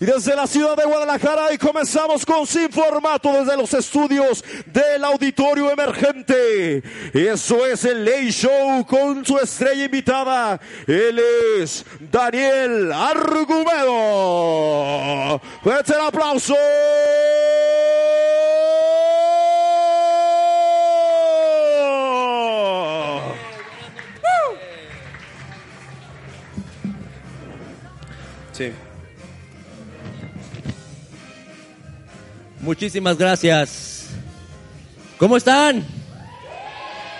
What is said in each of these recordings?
Y desde la ciudad de Guadalajara y comenzamos con Sin Formato desde los estudios del Auditorio Emergente. Eso es el Late Show con su estrella invitada. Él es Daniel Argumedo. Fuerte el aplauso. Muchísimas gracias. ¿Cómo están?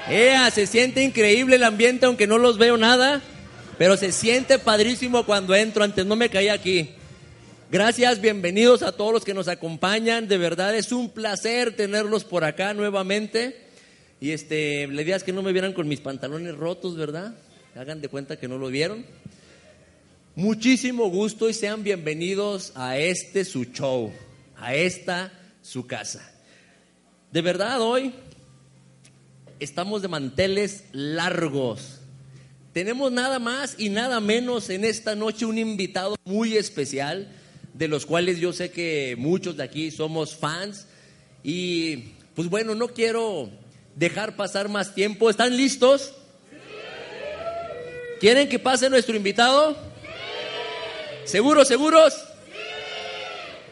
Ea, se siente increíble el ambiente aunque no los veo nada, pero se siente padrísimo cuando entro, antes no me caía aquí. Gracias, bienvenidos a todos los que nos acompañan, de verdad es un placer tenerlos por acá nuevamente. Y este, le digas que no me vieran con mis pantalones rotos, ¿verdad? Hagan de cuenta que no lo vieron. Muchísimo gusto y sean bienvenidos a este su show, a esta su casa. De verdad, hoy estamos de manteles largos. Tenemos nada más y nada menos en esta noche un invitado muy especial, de los cuales yo sé que muchos de aquí somos fans. Y pues bueno, no quiero dejar pasar más tiempo. ¿Están listos? ¿Quieren que pase nuestro invitado? ¿Seguros, seguros?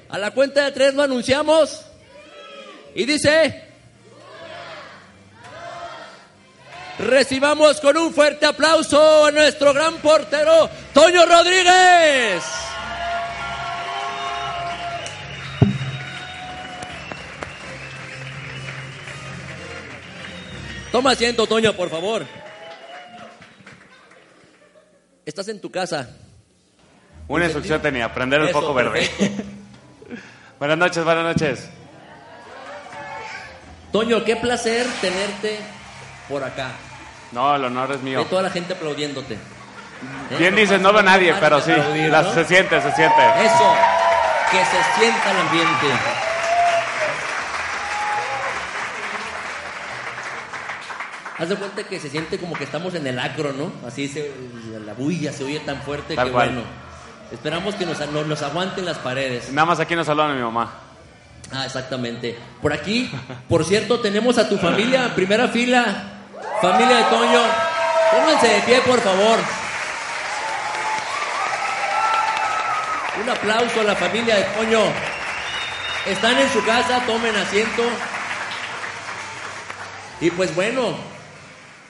A la cuenta de tres lo anunciamos. Y dice... Recibamos con un fuerte aplauso a nuestro gran portero, Toño Rodríguez. Toma asiento, Toño, por favor. Estás en tu casa. Una instrucción tenía, prender el Eso, foco verde. buenas noches, buenas noches. Toño, qué placer tenerte por acá. No, el honor es mío. Ve toda la gente aplaudiéndote. ¿Eh? Bien dices, pasa- no veo a nadie, pero sí, aplaudir, la- ¿no? se siente, se siente. Eso, que se sienta el ambiente. Haz de cuenta que se siente como que estamos en el acro, ¿no? Así se, la bulla se oye tan fuerte Tal que cual. bueno. Esperamos que nos, nos, nos aguanten las paredes. Nada más aquí nos saludan a mi mamá. Ah, exactamente. Por aquí, por cierto, tenemos a tu familia, primera fila, familia de Toño. Pónganse de pie, por favor. Un aplauso a la familia de Toño. Están en su casa, tomen asiento. Y pues bueno,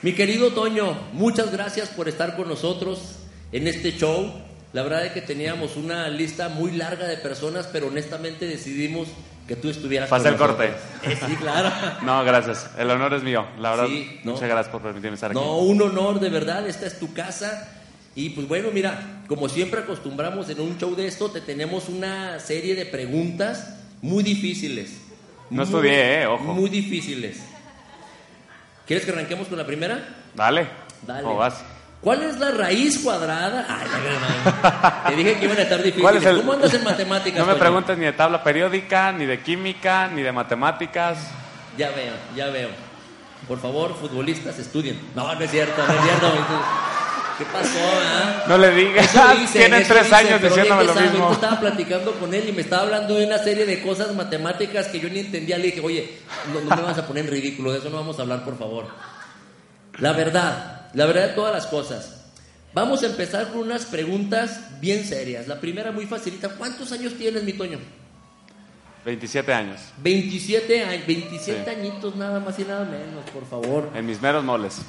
mi querido Toño, muchas gracias por estar con nosotros en este show. La verdad es que teníamos una lista muy larga de personas, pero honestamente decidimos que tú estuvieras Pasa el corte. Eh, sí, claro. No, gracias. El honor es mío. La verdad, Sí, no. muchas gracias por permitirme estar aquí. No, un honor de verdad, esta es tu casa. Y pues bueno, mira, como siempre acostumbramos en un show de esto, te tenemos una serie de preguntas muy difíciles. No Muy- estudié, eh, ojo. Muy difíciles. ¿Quieres que arranquemos con la primera? Dale. Dale. ¿Cómo vas? ¿Cuál es la raíz cuadrada? Ay, la gran- Te dije que iban a estar difíciles. ¿Cuál es el- ¿Cómo andas en matemáticas? No me Toño? preguntes ni de tabla periódica, ni de química, ni de matemáticas. Ya veo, ya veo. Por favor, futbolistas, estudien. No, no es cierto, no es cierto. ¿Qué pasó, ah? No le digas. Dicen, Tienen tres dicen, años diciéndome lo mismo. ahorita estaba platicando con él y me estaba hablando de una serie de cosas matemáticas que yo ni entendía. Le dije, oye, no, no me vas a poner en ridículo, de eso no vamos a hablar, por favor. La verdad, la verdad de todas las cosas. Vamos a empezar con unas preguntas bien serias. La primera muy facilita. ¿Cuántos años tienes, mi Toño? 27 años. 27 años, 27 Sí. añitos nada más y nada menos, por favor. En mis meros moles.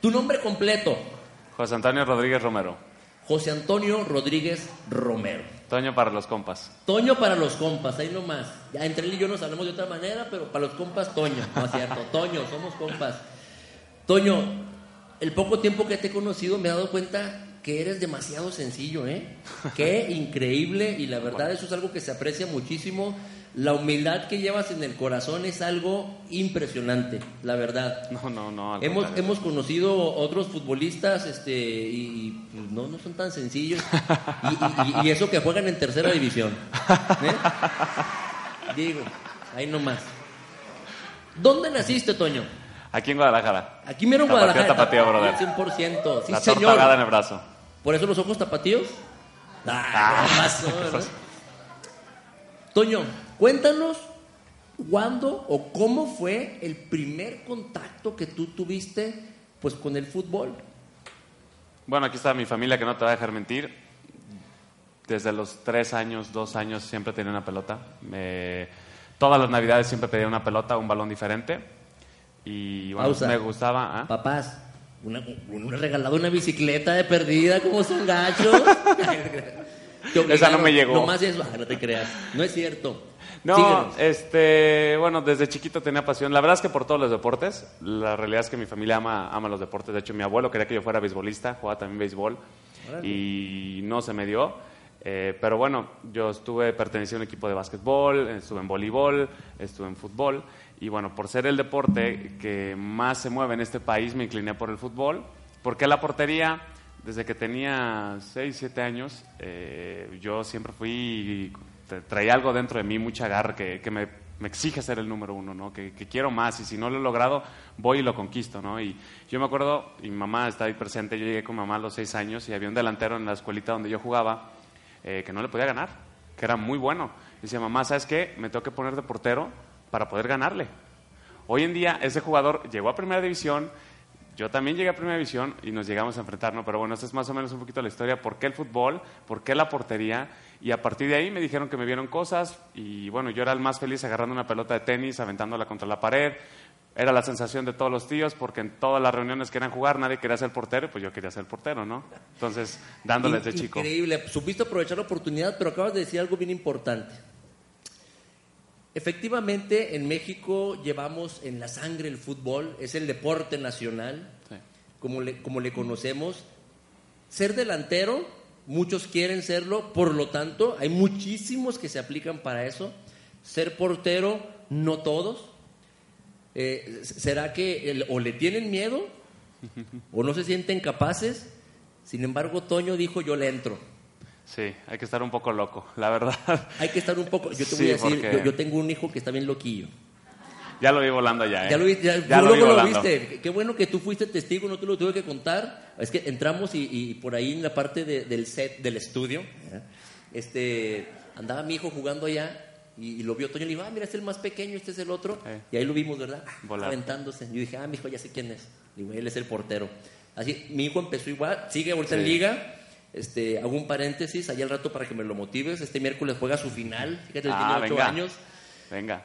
Tu nombre completo, José Antonio Rodríguez Romero. José Antonio Rodríguez Romero. Toño para los compas. Toño para los compas, ahí nomás. Ya entre él y yo nos hablamos de otra manera, pero para los compas, Toño. No es cierto, Toño, somos compas. Toño, el poco tiempo que te he conocido me he dado cuenta que eres demasiado sencillo, ¿eh? Qué increíble y la verdad eso es algo que se aprecia muchísimo. La humildad que llevas en el corazón es algo impresionante, la verdad. No, no, no. Hemos, contrario. hemos conocido otros futbolistas este, y, y, pues, no, no son tan sencillos. Y, y- y eso que juegan en tercera división. ¿eh? Digo, ahí nomás. ¿Dónde naciste, Toño? Aquí en Guadalajara. Aquí mero en Guadalajara. tapatío, brother. 100%. Sí, la torta señor. ahogada en el brazo. ¿Por eso los ojos tapatíos? Ah, ¿qué pasó, no? Toño, cuéntanos cuándo o cómo fue el primer contacto que tú tuviste pues con el fútbol. Bueno, aquí está mi familia que no te va a dejar mentir. Desde los tres años, dos años, siempre tenía una pelota. Me- todas las navidades siempre pedía una pelota, un balón diferente. Y bueno, Pausa. me gustaba. ¿ah? Papás, una, una regalado una bicicleta de perdida, como son gachos. Esa no me llegó. Nomás eso, ah, no te creas. No es cierto. No, Síguenos. este, bueno, desde chiquito tenía pasión. La verdad es que por todos los deportes. La realidad es que mi familia ama, ama los deportes. De hecho, mi abuelo quería que yo fuera beisbolista, jugaba también béisbol y no se me dio. Eh, pero bueno, yo estuve perteneciendo a un equipo de básquetbol, estuve en voleibol, estuve en fútbol y bueno, por ser el deporte que más se mueve en este país, me incliné por el fútbol. Porque la portería, desde que tenía 6, 7 años, eh, yo siempre fui tra- traía algo dentro de mí, mucha garra, que, que me, me exige ser el número uno, ¿no? Que, que quiero más y si no lo he logrado, voy y lo conquisto, ¿no? Y yo me acuerdo, y mi mamá está ahí presente, yo llegué con mamá a los seis años y había un delantero en la escuelita donde yo jugaba eh, que no le podía ganar, que era muy bueno. Y decía, mamá, ¿sabes qué? Me tengo que poner de portero para poder ganarle. Hoy en día ese jugador llegó a primera división, yo también llegué a primera división y nos llegamos a enfrentar, ¿no? Pero bueno, esta es más o menos un poquito la historia, por qué el fútbol, por qué la portería, y a partir de ahí me dijeron que me vieron cosas, y bueno, yo era el más feliz agarrando una pelota de tenis, aventándola contra la pared, era la sensación de todos los tíos, porque en todas las reuniones querían jugar, nadie quería ser portero, y pues yo quería ser portero, ¿no? Entonces, dándoles de chico. Increíble. Supiste aprovechar la oportunidad, pero acabas de decir algo bien importante. Efectivamente, en México llevamos en la sangre el fútbol, es el deporte nacional, Sí. como le, como le conocemos. Ser delantero, muchos quieren serlo, por lo tanto, hay muchísimos que se aplican para eso. Ser portero, no todos. Eh, ¿Será que el- o le tienen miedo o no se sienten capaces? Sin embargo, Toño dijo, yo le entro. Sí, hay que estar un poco loco, la verdad. Hay que estar un poco. Yo te Sí, voy a decir, porque- yo, yo tengo un hijo que está bien loquillo. ya lo vi volando ya, ¿eh? Ya lo, vi- ya- lo vi lo viste. Qué- bueno que tú fuiste testigo, no te lo tuve que contar. Es que entramos y, y por ahí en la parte de- del set del estudio, ¿eh? este, andaba mi hijo jugando allá y, y lo vio Toño y le dijo, ah, mira, este es el más pequeño, este es el otro. Eh. Y ahí lo vimos, ¿verdad? Volar. Aventándose. Yo dije, ah, mi hijo, ya sé quién es. Digo, él es el portero. Así, mi hijo empezó igual, sigue ahorita en Sí. liga. Este, hago un paréntesis allá al rato para que me lo motives. Este miércoles juega su final. Fíjate, él Ah, tiene ocho venga. años. Venga.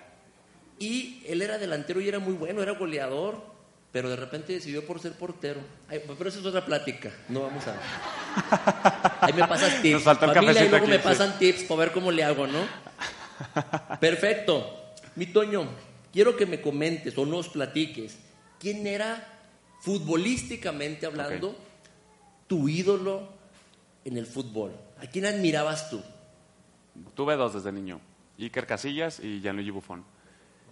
Y él era delantero y era muy bueno, era goleador, pero de repente decidió por ser portero. Ay, pero eso es otra plática, no vamos a... Ahí me pasas tips. Nos Familia, y luego aquí, me sí. pasan tips para ver cómo le hago, ¿no? Perfecto. Mi Toño, quiero que me comentes o nos platiques quién era futbolísticamente hablando tu ídolo en el fútbol. ¿A quién admirabas tú? Tuve dos desde niño. Iker Casillas y Gianluigi Buffon.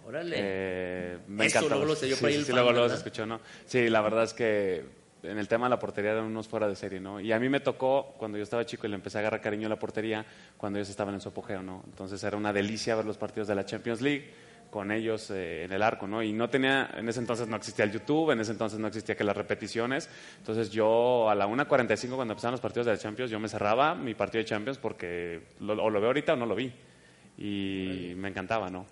Órale. Eh, me Eso, encantaba. luego lo se dio sí, por ahí sí, el sí, fan, luego, luego se escuchó, ¿no? Sí, la verdad es que en el tema de la portería eran unos fuera de serie, ¿no? Y a mí me tocó, cuando yo estaba chico y le empecé a agarrar cariño a la portería, cuando ellos estaban en su apogeo, ¿no? Entonces era una delicia ver los partidos de la Champions League con ellos eh, en el arco, ¿no? Y no tenía, en ese entonces no existía el YouTube, en ese entonces no existía que las repeticiones. Entonces yo a la 1.45 cuando empezaban los partidos de la Champions, yo me cerraba mi partido de Champions porque lo- o lo veo ahorita o no lo vi. Y me encantaba, ¿no?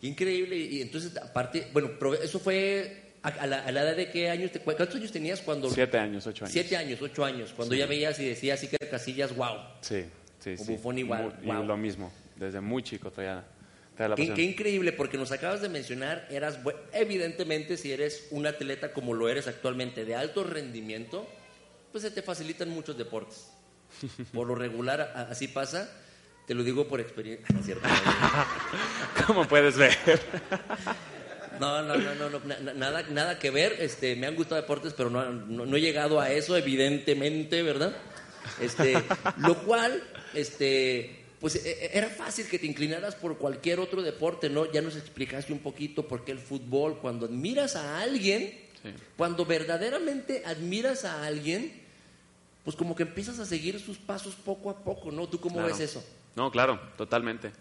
Qué increíble. Y entonces, aparte, bueno, eso fue a, la, a la edad de qué años, te, ¿cuántos años tenías cuando... Siete años, ocho años. Siete años, ocho años, cuando ya veías y decías así que Casillas, wow. Sí, sí, O sí. Buffon igual, Mu- wow. Y lo mismo, desde muy chico todavía. Qué, increíble, porque nos acabas de mencionar, eras, evidentemente, si eres un atleta como lo eres actualmente, de alto rendimiento, pues se te facilitan muchos deportes. Por lo regular, a- así pasa. Te lo digo por experiencia. Como puedes ver. No, no, no, no, no, na- na- nada, nada que ver. Este, me han gustado deportes, pero no, no, no he llegado a eso, evidentemente, ¿verdad? Este, lo cual, este, pues e- e- era fácil que te inclinaras por cualquier otro deporte, ¿no? Ya nos explicaste un poquito por qué el fútbol, cuando admiras a alguien, Sí. cuando verdaderamente admiras a alguien, pues como que empiezas a seguir sus pasos poco a poco, ¿no? ¿Tú cómo Claro. ves eso? No, claro, totalmente.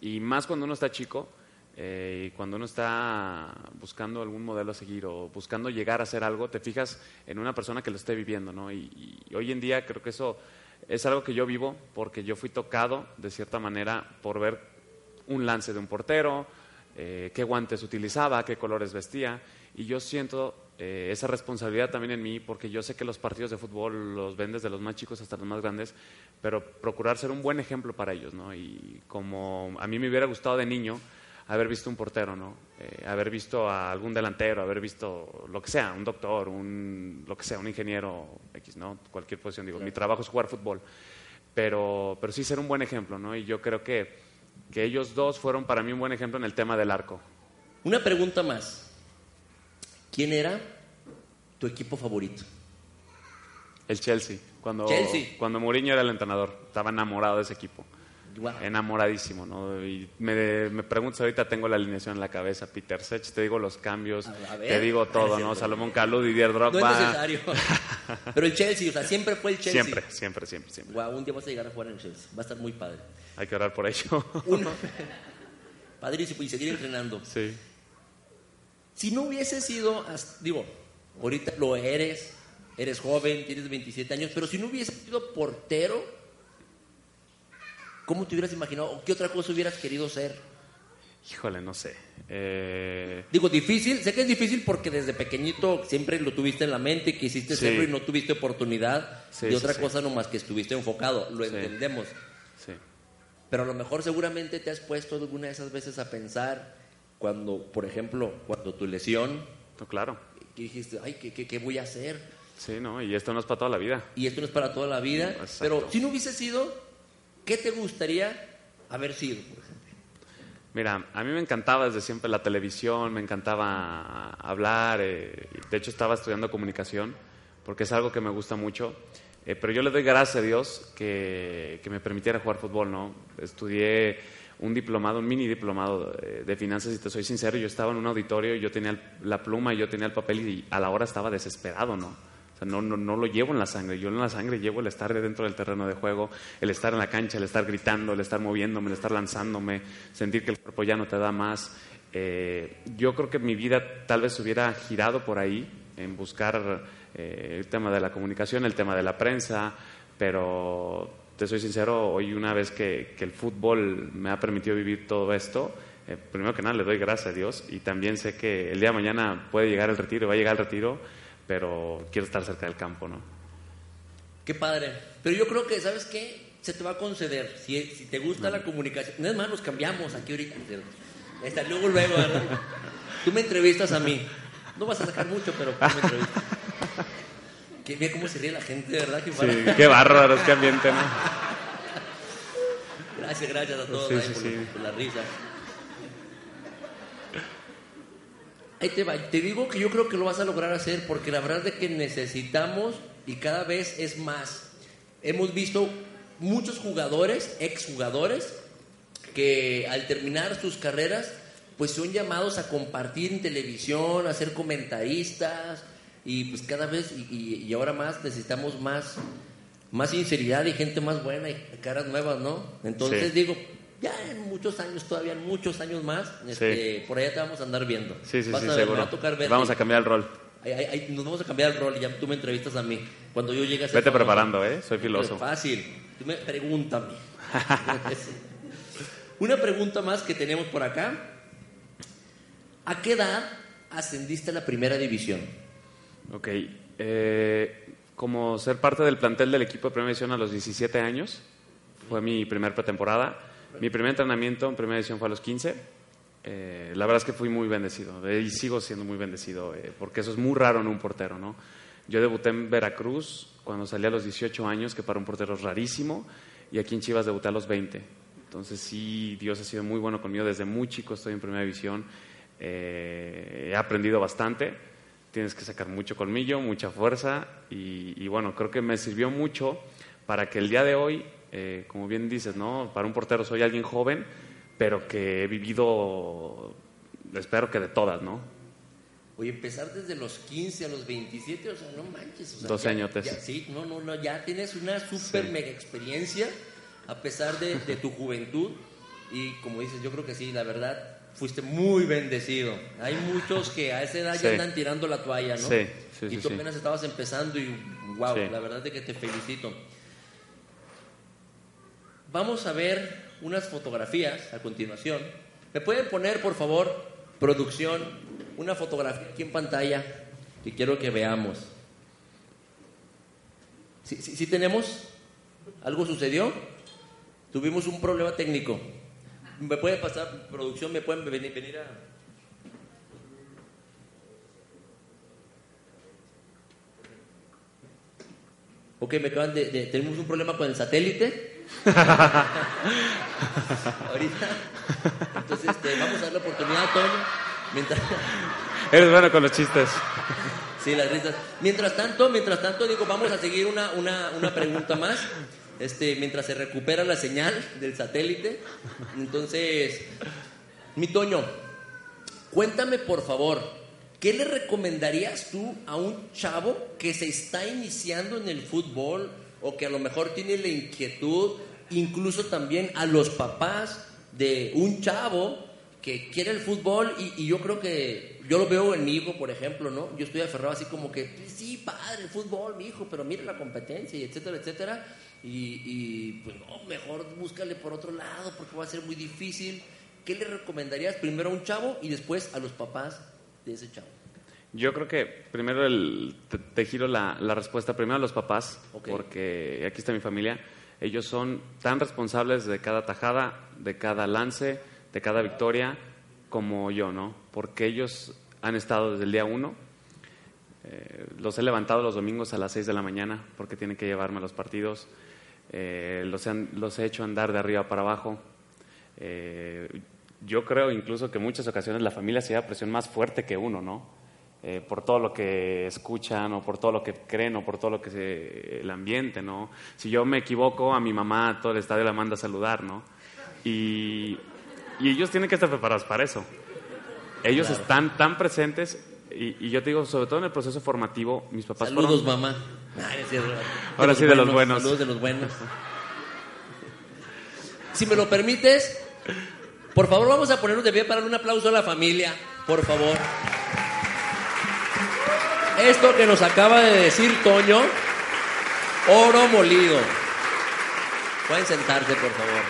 Y más cuando uno está chico eh, cuando uno está buscando algún modelo a seguir o buscando llegar a hacer algo, te fijas en una persona que lo esté viviendo, ¿no? Y, y hoy en día creo que eso es algo que yo vivo porque yo fui tocado de cierta manera por ver un lance de un portero, eh, qué guantes utilizaba, qué colores vestía. Y yo siento eh, esa responsabilidad también en mí, porque yo sé que los partidos de fútbol los ven desde los más chicos hasta los más grandes, pero procurar ser un buen ejemplo para ellos, ¿no? Y como a mí me hubiera gustado de niño haber visto un portero, ¿no? Eh, haber visto a algún delantero, haber visto lo que sea, un doctor, un, lo que sea, un ingeniero X, ¿no? Cualquier posición, digo, mi trabajo es jugar fútbol, pero, pero sí ser un buen ejemplo, ¿no? Y yo creo que, que ellos dos fueron para mí un buen ejemplo en el tema del arco. Una pregunta más. ¿Quién era tu equipo favorito? El Chelsea. Cuando, Chelsea. cuando Mourinho era el entrenador, estaba enamorado de ese equipo. Wow. Enamoradísimo, ¿no? Y me, me preguntas ahorita, tengo la alineación en la cabeza, Peter Sech, te digo los cambios, A- a ver. te digo todo, ¿no? Salomón Kalou, Didier No Drogba. es necesario. Pero el Chelsea, o sea, siempre fue el Chelsea. Siempre, siempre, siempre, siempre. Wow, un día vas a llegar a jugar en el Chelsea. Va a estar muy padre. Hay que orar por ello. Uno. Padrísimo. Y seguir entrenando. sí. Si no hubiese sido, digo, ahorita lo eres, eres joven, tienes 27 años, pero si no hubiese sido portero, ¿cómo te hubieras imaginado? ¿O qué otra cosa hubieras querido ser? Híjole, no sé. Eh, Digo, difícil, sé que es difícil porque desde pequeñito siempre lo tuviste en la mente, quisiste Sí. serlo y no tuviste oportunidad Sí, de otra sí. cosa nomás que estuviste enfocado, lo entendemos. sí. Pero a lo mejor seguramente te has puesto alguna de esas veces a pensar cuando, por ejemplo, cuando tu lesión, No, claro. que dijiste, ay, ¿qué, qué, qué voy a hacer? Sí, ¿no? Y esto no es para toda la vida. Y esto no es para toda la vida. Exacto. Pero si no hubiese sido, ¿qué te gustaría haber sido, por ejemplo? Mira, a mí me encantaba desde siempre la televisión, me encantaba hablar, eh, de hecho estaba estudiando comunicación, porque es algo que me gusta mucho, eh, pero yo le doy gracias a Dios que, que me permitiera jugar fútbol, ¿no? Estudié un diplomado, un mini diplomado de, de finanzas y te soy sincero, yo estaba en un auditorio, yo tenía la pluma, yo tenía el papel y a la hora estaba desesperado, ¿no? No, no, no lo llevo en la sangre. Yo en la sangre llevo el estar de dentro del terreno de juego, el estar en la cancha, el estar gritando, el estar moviéndome, el estar lanzándome, sentir que el cuerpo ya no te da más. Eh, yo creo que mi vida tal vez hubiera girado por ahí, en buscar eh, el tema de la comunicación, el tema de la prensa, pero te soy sincero, hoy una vez que, que el fútbol me ha permitido vivir todo esto, eh, primero que nada le doy gracias a Dios y también sé que el día de mañana puede llegar el retiro, va a llegar el retiro, pero quiero estar cerca del campo, ¿no? Qué padre. Pero yo creo que, ¿sabes qué? Se te va a conceder. Si, si te gusta la comunicación. No es más, nos cambiamos aquí ahorita. Está, luego, luego, ¿verdad? Tú me entrevistas a mí. No vas a sacar mucho, pero tú me entrevistas. Que mira cómo se ríe la gente, ¿verdad? Qué Sí, qué bárbaro, qué ambiente, ¿no? Gracias, gracias a todos Sí, ahí sí, por, sí. por la risa. Ahí te va. Te digo que yo creo que lo vas a lograr hacer porque la verdad es que necesitamos y cada vez es más. Hemos visto muchos jugadores, exjugadores, que al terminar sus carreras, pues son llamados a compartir en televisión, a ser comentaristas y pues cada vez y, ahora más necesitamos más más sinceridad y gente más buena y caras nuevas, ¿no? Entonces Sí. digo, ya en muchos años, todavía en muchos años más, este, por allá te vamos a andar viendo. Sí, sí, Vas sí, a ver, me seguro. va a tocar verte. Vamos a cambiar el rol. Ay, ay, ay, nos vamos a cambiar el rol y ya tú me entrevistas a mí. Cuando yo llegue a ser Vete famoso. preparando, ¿eh? Soy filoso. Fácil. Tú me pregúntame. Una pregunta más que tenemos por acá. ¿A qué edad ascendiste a la primera división? Ok. eh, como ser parte del plantel del equipo de Primera División a los 17 años, fue mi primer pretemporada. Mi primer entrenamiento en Primera División fue a los 15. Eh, la verdad es que fui muy bendecido eh, y sigo siendo muy bendecido, eh, porque eso es muy raro en un portero, ¿no? Yo debuté en Veracruz cuando salí a los 18 años, que para un portero es rarísimo, y aquí en Chivas debuté a los 20. Entonces sí, Dios ha sido muy bueno conmigo, desde muy chico estoy en Primera División, Eh, he aprendido bastante, tienes que sacar mucho colmillo, mucha fuerza, y, y bueno, creo que me sirvió mucho para que el día de hoy, eh, como bien dices, ¿no? Para un portero soy alguien joven, pero que he vivido, espero que de todas, ¿no? Oye, empezar desde los 15 a los 27, o sea, no manches. O sea, Dos ya- sí, no, no, no, ya tienes una súper Sí. mega experiencia a pesar de, de tu juventud. Y como dices, yo creo que sí, la verdad, fuiste muy bendecido. Hay muchos que a esa edad Sí. ya andan tirando la toalla, ¿no? Sí, sí, y tú apenas estabas empezando y wow, la verdad es que te felicito. Vamos a ver unas fotografías a continuación. ¿Me pueden poner, por favor, producción, una fotografía aquí en pantalla que quiero que veamos? ¿Sí, sí, tenemos? ¿Algo sucedió? Tuvimos un problema técnico. ¿Me puede pasar, producción, me pueden venir, venir a... Ok, me acaban de- Tenemos un problema con el satélite. Ahorita. Entonces, este, vamos a dar la oportunidad a Toño. Mientras, Eres bueno con los chistes. sí, las risas. Mientras tanto, mientras tanto, digo, vamos a seguir una, una, una pregunta más. Este, mientras se recupera la señal del satélite. Entonces, mi Toño, cuéntame por favor, ¿qué le recomendarías tú a un chavo que se está iniciando en el fútbol o que a lo mejor tiene la inquietud, incluso también a los papás de un chavo que quiere el fútbol y, yo creo que yo lo veo en mi hijo, por ejemplo, ¿no? Yo estoy aferrado así como que, "Pues sí, padre, el fútbol, mi hijo, pero mira la competencia y etcétera, etcétera. Y, pues no, mejor búscale por otro lado porque va a ser muy difícil. ¿Qué le recomendarías primero a un chavo y después a los papás de ese chavo? Yo creo que primero el- te, te giro la, la respuesta primero a los papás, porque aquí está mi familia. Ellos son tan responsables de cada tajada, de cada lance, de cada victoria, como yo, ¿no? Porque ellos han estado desde el día uno. Eh, los he levantado los domingos a las 6 de la mañana porque tienen que llevarme a los partidos. Eh, los, han- los he hecho andar de arriba para abajo. Eh, yo creo incluso que en muchas ocasiones la familia se lleva presión más fuerte que uno, ¿no? Eh, por todo lo que escuchan o por todo lo que creen o por todo lo que se, el ambiente, ¿no? Si yo me equivoco, a mi mamá todo el estadio la manda a saludar, ¿no? Y, y ellos tienen que estar preparados para eso. Ellos están tan presentes y, y yo te digo, sobre todo en el proceso formativo, mis papás Saludos, fueron- mamá. Ay. Ahora sí, de los buenos. Saludos de los buenos. Si me lo permites, por favor vamos a ponernos de pie para un aplauso a la familia, por favor. Esto que nos acaba de decir Toño, oro molido. Pueden sentarse, por favor.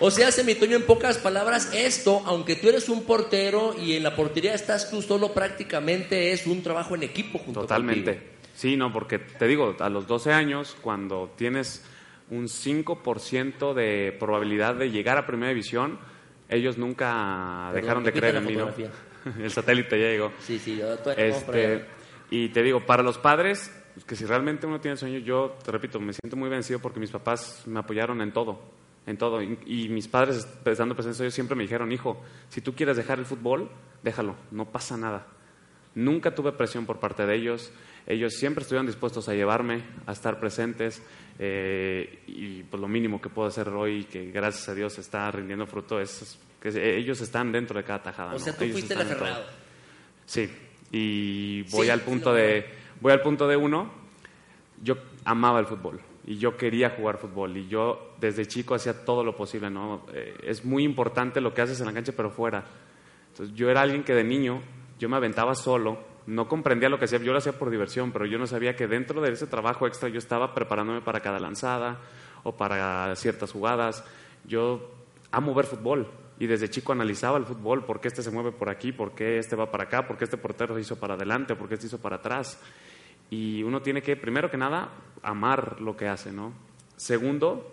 O sea, hace mi Toño en pocas palabras, esto, aunque tú eres un portero y en la portería estás tú solo, prácticamente es un trabajo en equipo junto Totalmente. contigo. Sí, no, porque te digo, a los 12 años, cuando tienes un 5% de probabilidad de llegar a primera división, ellos nunca Perdón, dejaron de creer en mí. ¿no? El satélite ya llegó. Sí, sí, yo Este, y te digo, para los padres, que si realmente uno tiene sueño, yo te repito, me siento muy vencido porque mis papás me apoyaron en todo, en todo. Y, y mis padres, estando presentes, ellos siempre me dijeron, hijo, si tú quieres dejar el fútbol, déjalo, no pasa nada. Nunca tuve presión por parte de ellos. Ellos siempre estuvieron dispuestos a llevarme, a estar presentes. eh, y pues lo mínimo que puedo hacer hoy, que gracias a Dios está rindiendo fruto, es que ellos están dentro de cada tajada. O ¿no? sea, tú Ellos fuiste el aferrado. Sí, y voy Sí, al punto de voy al punto de uno. Yo amaba el fútbol y yo quería jugar fútbol y yo desde chico hacía todo lo posible, ¿no? Eh, es muy importante lo que haces en la cancha pero fuera. Entonces, yo era alguien que de niño yo me aventaba solo, no comprendía lo que hacía, yo lo hacía por diversión, pero yo no sabía que dentro de ese trabajo extra yo estaba preparándome para cada lanzada o para ciertas jugadas. Yo amo ver fútbol y desde chico analizaba el fútbol, por qué este se mueve por aquí, por qué este va para acá, por qué este portero se hizo para adelante, por qué este hizo para atrás. Y uno tiene que, primero que nada, amar lo que hace, ¿no? Segundo,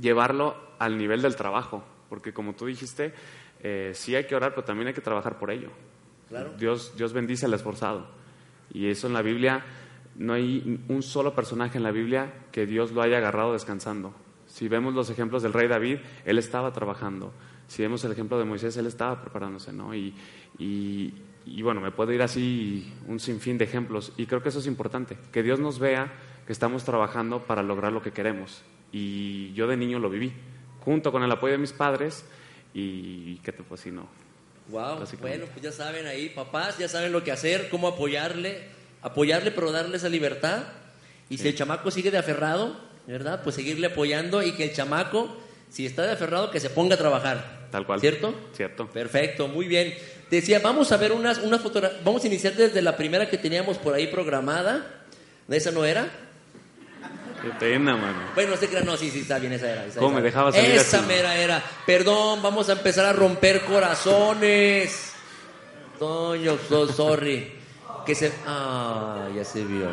llevarlo al nivel del trabajo, porque como tú dijiste, eh, sí hay que orar, pero también hay que trabajar por ello. Claro. Dios, Dios bendice al esforzado. Y eso en la Biblia, no hay un solo personaje en la Biblia que Dios lo haya agarrado descansando. Si vemos los ejemplos del rey David, él estaba trabajando. Si vemos el ejemplo de Moisés, él estaba preparándose, ¿no? Y, y, y bueno, me puedo ir así un sinfín de ejemplos. Y creo que eso es importante, que Dios nos vea que estamos trabajando para lograr lo que queremos. Y yo de niño lo viví, junto con el apoyo de mis padres, y que te pues si no. Wow, bueno, pues ya saben ahí, papás, ya saben lo que hacer, cómo apoyarle, apoyarle pero darle esa libertad. Y si el chamaco sigue de aferrado, ¿verdad? Pues seguirle apoyando y que el chamaco, si está de aferrado, que se ponga a trabajar. Tal cual. ¿Cierto? Cierto. Perfecto, muy bien. Decía, vamos a ver unas, unas fotografías, vamos a iniciar desde la primera que teníamos por ahí programada. ¿De esa no era? Qué pena, mano. Bueno, no se crean, no, sí, sí, está bien, esa era. Esa, ¿Cómo esa me dejabas salir Esa así? mera era. Perdón, vamos a empezar a romper corazones. Toño, so sorry. Que se... Ah, ya se vio.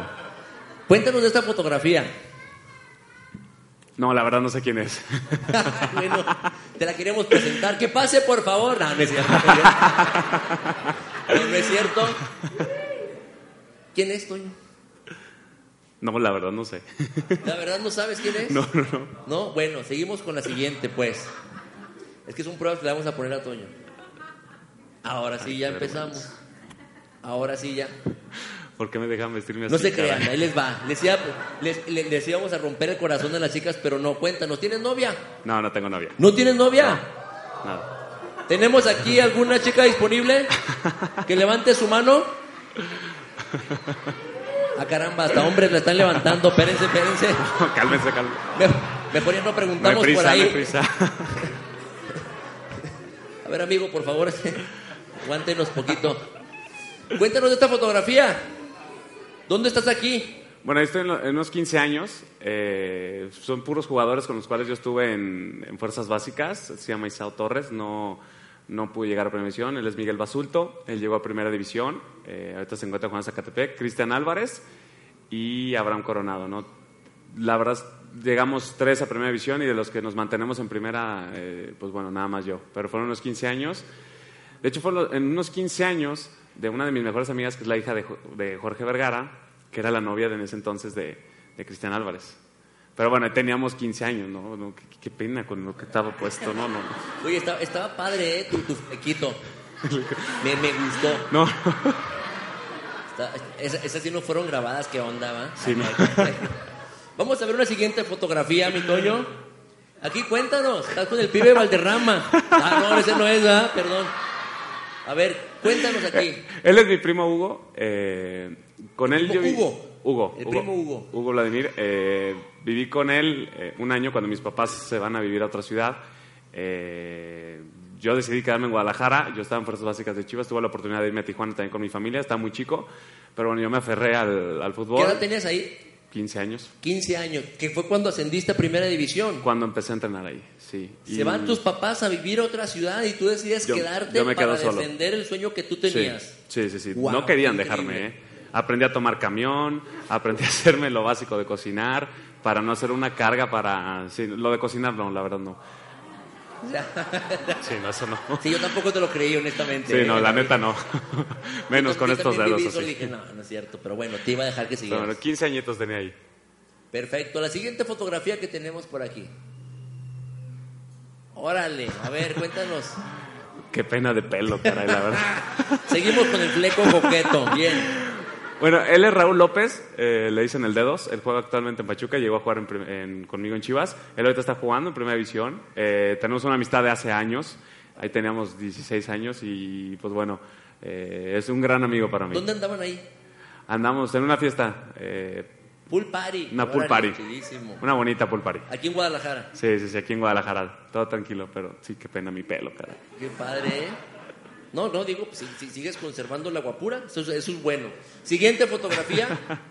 Cuéntanos de esta fotografía. No, la verdad no sé quién es. bueno, te la queremos presentar. Que pase, por favor. No, no es cierto. No, es cierto. ¿Quién es, Toño? No, la verdad no sé. ¿La verdad no sabes quién es? No, no, no. No, bueno, seguimos con la siguiente, pues. Es que son pruebas que le vamos a poner a Toño. Ahora sí, ya empezamos. Ahora sí, ya. ¿Por qué me dejan vestirme así? No se crean, ahí les va. Les, iba- les, les- les íbamos a romper el corazón de las chicas, pero no, cuéntanos. ¿Tienes novia? No, no tengo novia. ¿No tienes novia? Nada. ¿Tenemos aquí alguna chica disponible? Que levante su mano. Ah, caramba, hasta hombres la están levantando. Espérense, espérense. cálmense, cálmense. Me- Mejor ya no No preguntamos por prisa, no ahí. prisa. A ver, amigo, por favor, aguántenos poquito. Cuéntanos de esta fotografía. ¿Dónde estás aquí? Bueno, estoy en, unos 15 años. eh, son puros jugadores con los cuales yo estuve en, Fuerzas Básicas. Se llama Isao Torres. No, no pude llegar a Primera División. Él es Miguel Basulto. Él llegó a Primera División. eh, ahorita se encuentra Juan Zacatepec. Cristian Álvarez y Abraham Coronado. ¿no? La verdad, llegamos tres a Primera División y de los que nos mantenemos en Primera, eh, pues bueno, nada más yo. Pero fueron unos 15 años. De hecho, fue lo- en unos 15 años de una de mis mejores amigas, que es la hija de, de Jorge Vergara, que era la novia de en ese entonces de, de Cristian Álvarez. Pero bueno, teníamos 15 años, ¿no? No, qué, qué pena con lo que estaba puesto, ¿no? No, Oye, estaba, estaba padre, ¿eh? Tu, tu flequito. Me, me gustó. no. Está- esas sí no fueron grabadas, ¿qué onda, va? Sí, no. Vamos a ver una siguiente fotografía, mi Toño. Aquí cuéntanos, estás con el pibe Valderrama. Ah, no, ese no es, ¿verdad? Perdón. A ver, cuéntanos aquí. Él es mi primo Hugo. eh, con él yo vi- Hugo. Hugo. El primo Hugo. Hugo Vladimir. eh, viví con él eh, un año cuando mis papás se van a vivir a otra ciudad. Eh, yo decidí quedarme en Guadalajara. Yo estaba en Fuerzas Básicas de Chivas. Tuve la oportunidad de irme a Tijuana también con mi familia. Estaba muy chico. Pero bueno, yo me aferré al, al ¿Qué fútbol. edad tenías ahí? 15 años. 15 años, que fue cuando ascendiste a Primera División. Cuando empecé a entrenar ahí. Sí. Se van tus papás a vivir a otra ciudad y tú decides Yo- quedarte yo me para solo. defender el sueño que tú tenías. Sí, sí, sí. No querían dejarme. ¿eh? Aprendí a tomar camión, aprendí a hacerme lo básico de cocinar, para no hacer una carga para... Sí, lo de cocinar no, la verdad no. Sí, no, eso no. Sí, yo tampoco te lo creí, honestamente. Sí, ¿eh? no, la neta no. Menos con estos dedos así. dije, no, no es cierto, pero bueno, te iba a dejar que siguieras. bueno, 15 añitos tenía ahí. Perfecto, la siguiente fotografía que tenemos por aquí. Órale, a ver, cuéntanos. Qué pena de pelo, caray, la verdad. Seguimos con el fleco coqueto, bien. Bueno, él es Raúl López, eh, le dicen el Dedos, él juega actualmente en Pachuca, llegó a jugar en en- conmigo en Chivas, él ahorita está jugando en Primera División, Eh, tenemos una amistad de hace años, ahí teníamos 16 años y pues bueno, eh, es un gran amigo para mí. ¿Dónde andaban ahí? Andamos en una fiesta, eh, Pool party. una pool party, una bonita pool party. Aquí en Guadalajara. Sí, sí, sí, aquí en Guadalajara, todo tranquilo, pero sí, qué pena mi pelo, cara. Qué padre, ¿eh? No, no, digo, si, si sigues conservando la guapura, eso, es- eso es bueno. Siguiente fotografía.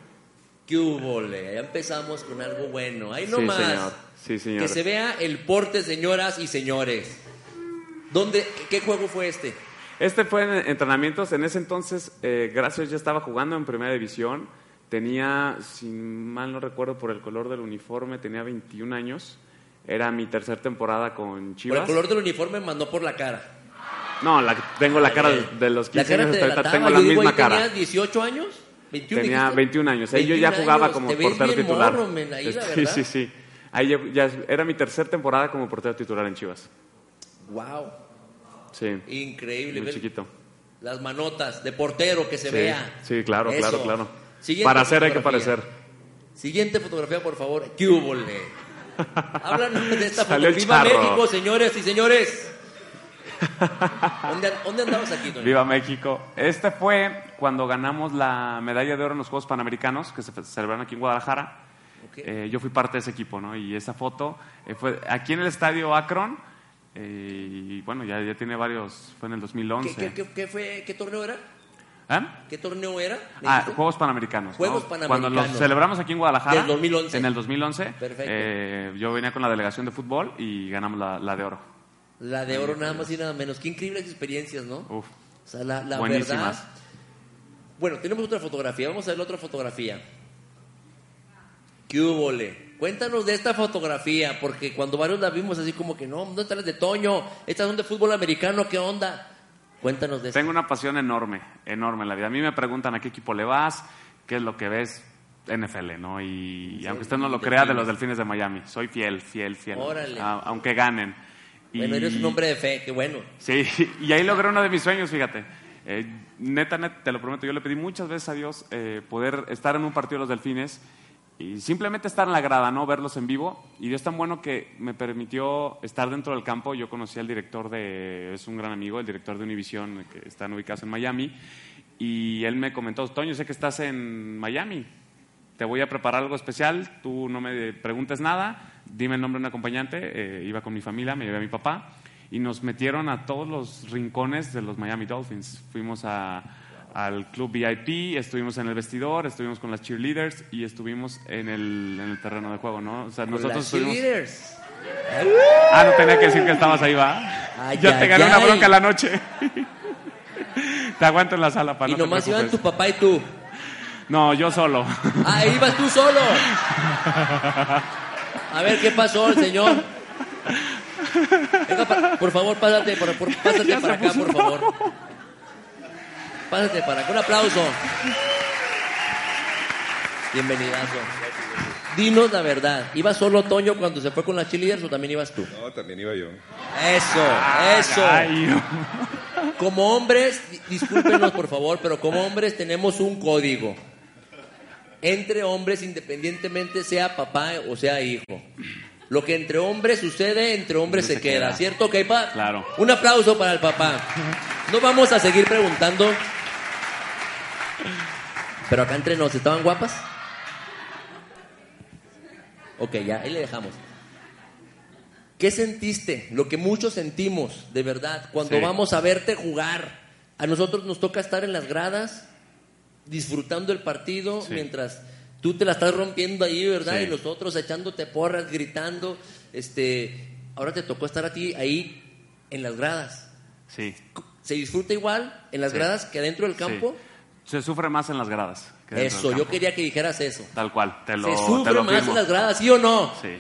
¿Qué hubo, le? Ya empezamos con algo bueno. Ahí Sí, nomás. señor. Sí, señor. Que se vea el porte, señoras y señores. ¿Dónde, ¿Qué juego fue este? Este fue en entrenamientos. En ese entonces, eh, gracias, ya estaba jugando en primera división. Tenía, si mal no recuerdo por el color del uniforme, tenía 21 años. Era mi tercera temporada con Por el Chivas. color del uniforme mandó por la cara. No, la- tengo la cara de los la 15 cara años hasta ahorita tengo la digo, misma cara. ¿Tenías 18 años? ¿21 Tenía dijiste? 21 años. Ahí yo ya 21 jugaba años. como portero titular. morro, men, ahí, sí, sí, sí. Ahí ya, ya era mi tercera temporada como portero titular en Chivas. Wow, Sí. increíble. Muy chiquito. Las manotas de portero que se Sí, vea. sí, claro, Eso. claro, claro. Siguiente Para hacer hay que parecer. Siguiente fotografía, por favor. ¿Qué hubo, le? Háblanos de esta Salió fotografía. ¡Viva. México, señores y señores! ¿Dónde, dónde andabas aquí, Toño? Viva México. Este fue cuando ganamos la medalla de oro en los Juegos Panamericanos que se celebraron aquí en Guadalajara. Ok. Eh, yo fui parte de ese equipo, ¿no? Y esa foto eh, fue aquí en el estadio Akron. eh, y bueno, ya, ya tiene varios, fue en el ¿Qué, 2011. qué, qué- qué fue, ¿Qué torneo era? ¿Eh? ¿Qué torneo era? ¿Me Ah? Juegos Panamericanos. ¿no? Juegos Cuando Panamericanos. los celebramos aquí en Guadalajara. Del 2011. En el 2011. Perfecto. eh, yo venía con la delegación de fútbol y ganamos la, la de oro. La de oro nada más y nada menos. Qué increíbles experiencias, ¿no? Uf. O sea, la, la Buenísimas. verdad. Bueno, tenemos otra fotografía. Vamos a ver la otra fotografía. ¿Qué hubo, le? Cuéntanos de esta fotografía, porque cuando varios la vimos así como que no, ¿dónde están las de Toño? Estas son de fútbol americano, ¿qué onda? Cuéntanos de esta. Tengo una pasión enorme, enorme en la vida. A mí me preguntan a qué equipo le vas, qué es lo que ves. NFL, ¿no? Y, y aunque usted no lo crea, de los Delfines de Miami. Soy fiel, fiel, fiel. Órale. A- aunque ganen. Y- Bueno, eres un hombre de fe, qué bueno. Sí, y ahí logré uno de mis sueños, fíjate. Eh, neta, neta, te lo prometo, yo le pedí muchas veces a Dios eh, poder estar en un partido de los Delfines y simplemente estar en la grada, ¿no? Verlos en vivo. Y Dios tan bueno que me permitió estar dentro del campo. Yo conocí al director de, es un gran amigo, el director de Univision, que están ubicados en Miami. Y él me comentó, Toño, sé que estás en Miami. Te voy a preparar algo especial, tú no me preguntes nada, dime el nombre de un acompañante. Eh, iba con mi familia, me llevé a mi papá y nos metieron a todos los rincones de los Miami Dolphins. Fuimos a- al club VIP, estuvimos en el vestidor, estuvimos con las cheerleaders y estuvimos en el, en el terreno de juego, ¿no? O sea, nosotros Las estuvimos... cheerleaders. Ah, no tenía que decir que estabas ahí, va. Yo te gané una bronca la noche. te aguanto en la sala para Y no te nomás iban tu papá y tú. No, yo solo. Ah, ibas tú solo. A ver qué pasó el señor. Venga, pa- por favor, pásate, por, por- pásate para acá, por favor. Pásate para acá. Un aplauso. Bienvenidazo. Dinos la verdad. ¿Ibas solo Toño cuando se fue con las cheerleaders o también ibas tú? No, también iba yo. Eso, eso. Ay, Como hombres, di- discúlpenos por favor, pero como hombres tenemos un código. Entre hombres, independientemente sea papá o sea hijo. Lo que entre hombres sucede, entre hombres se, se queda, queda. ¿cierto, pa? Claro. Un aplauso para el papá. No vamos a seguir preguntando. Pero acá entre nos, ¿estaban guapas? Ok, ya, ahí le dejamos. ¿Qué sentiste? Lo que muchos sentimos, de verdad, cuando Sí. vamos a verte jugar. A nosotros nos toca estar en las gradas, disfrutando el partido, Sí. mientras tú te la estás rompiendo ahí, ¿verdad? Sí. Y nosotros echándote porras, gritando. Este, ahora te tocó estar a ti ahí en las gradas. Sí. ¿Se disfruta igual en las Sí. gradas que adentro del campo? Se sufre más en las gradas. que Eso, yo quería que dijeras eso. Tal cual, te lo, Se te sufre lo más firmo. en las gradas, ¿sí o no? Sí,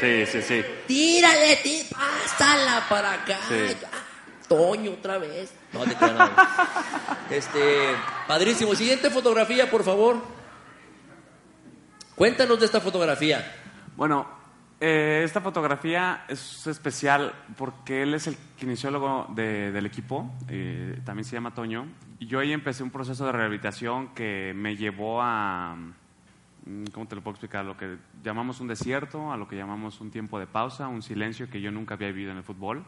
sí, sí, sí. Tírale, tí, pásala para acá. Ah, Toño, otra vez. Este, padrísimo. Siguiente fotografía, por favor. Cuéntanos de esta fotografía. Bueno, eh, esta fotografía es especial porque él es el kinesiólogo de- del equipo, eh, también se llama Toño, y yo ahí empecé un proceso de rehabilitación que me llevó a, mm, ¿cómo te lo puedo explicar? Lo que llamamos un desierto, a lo que llamamos un tiempo de pausa, un silencio que yo nunca había vivido en el fútbol.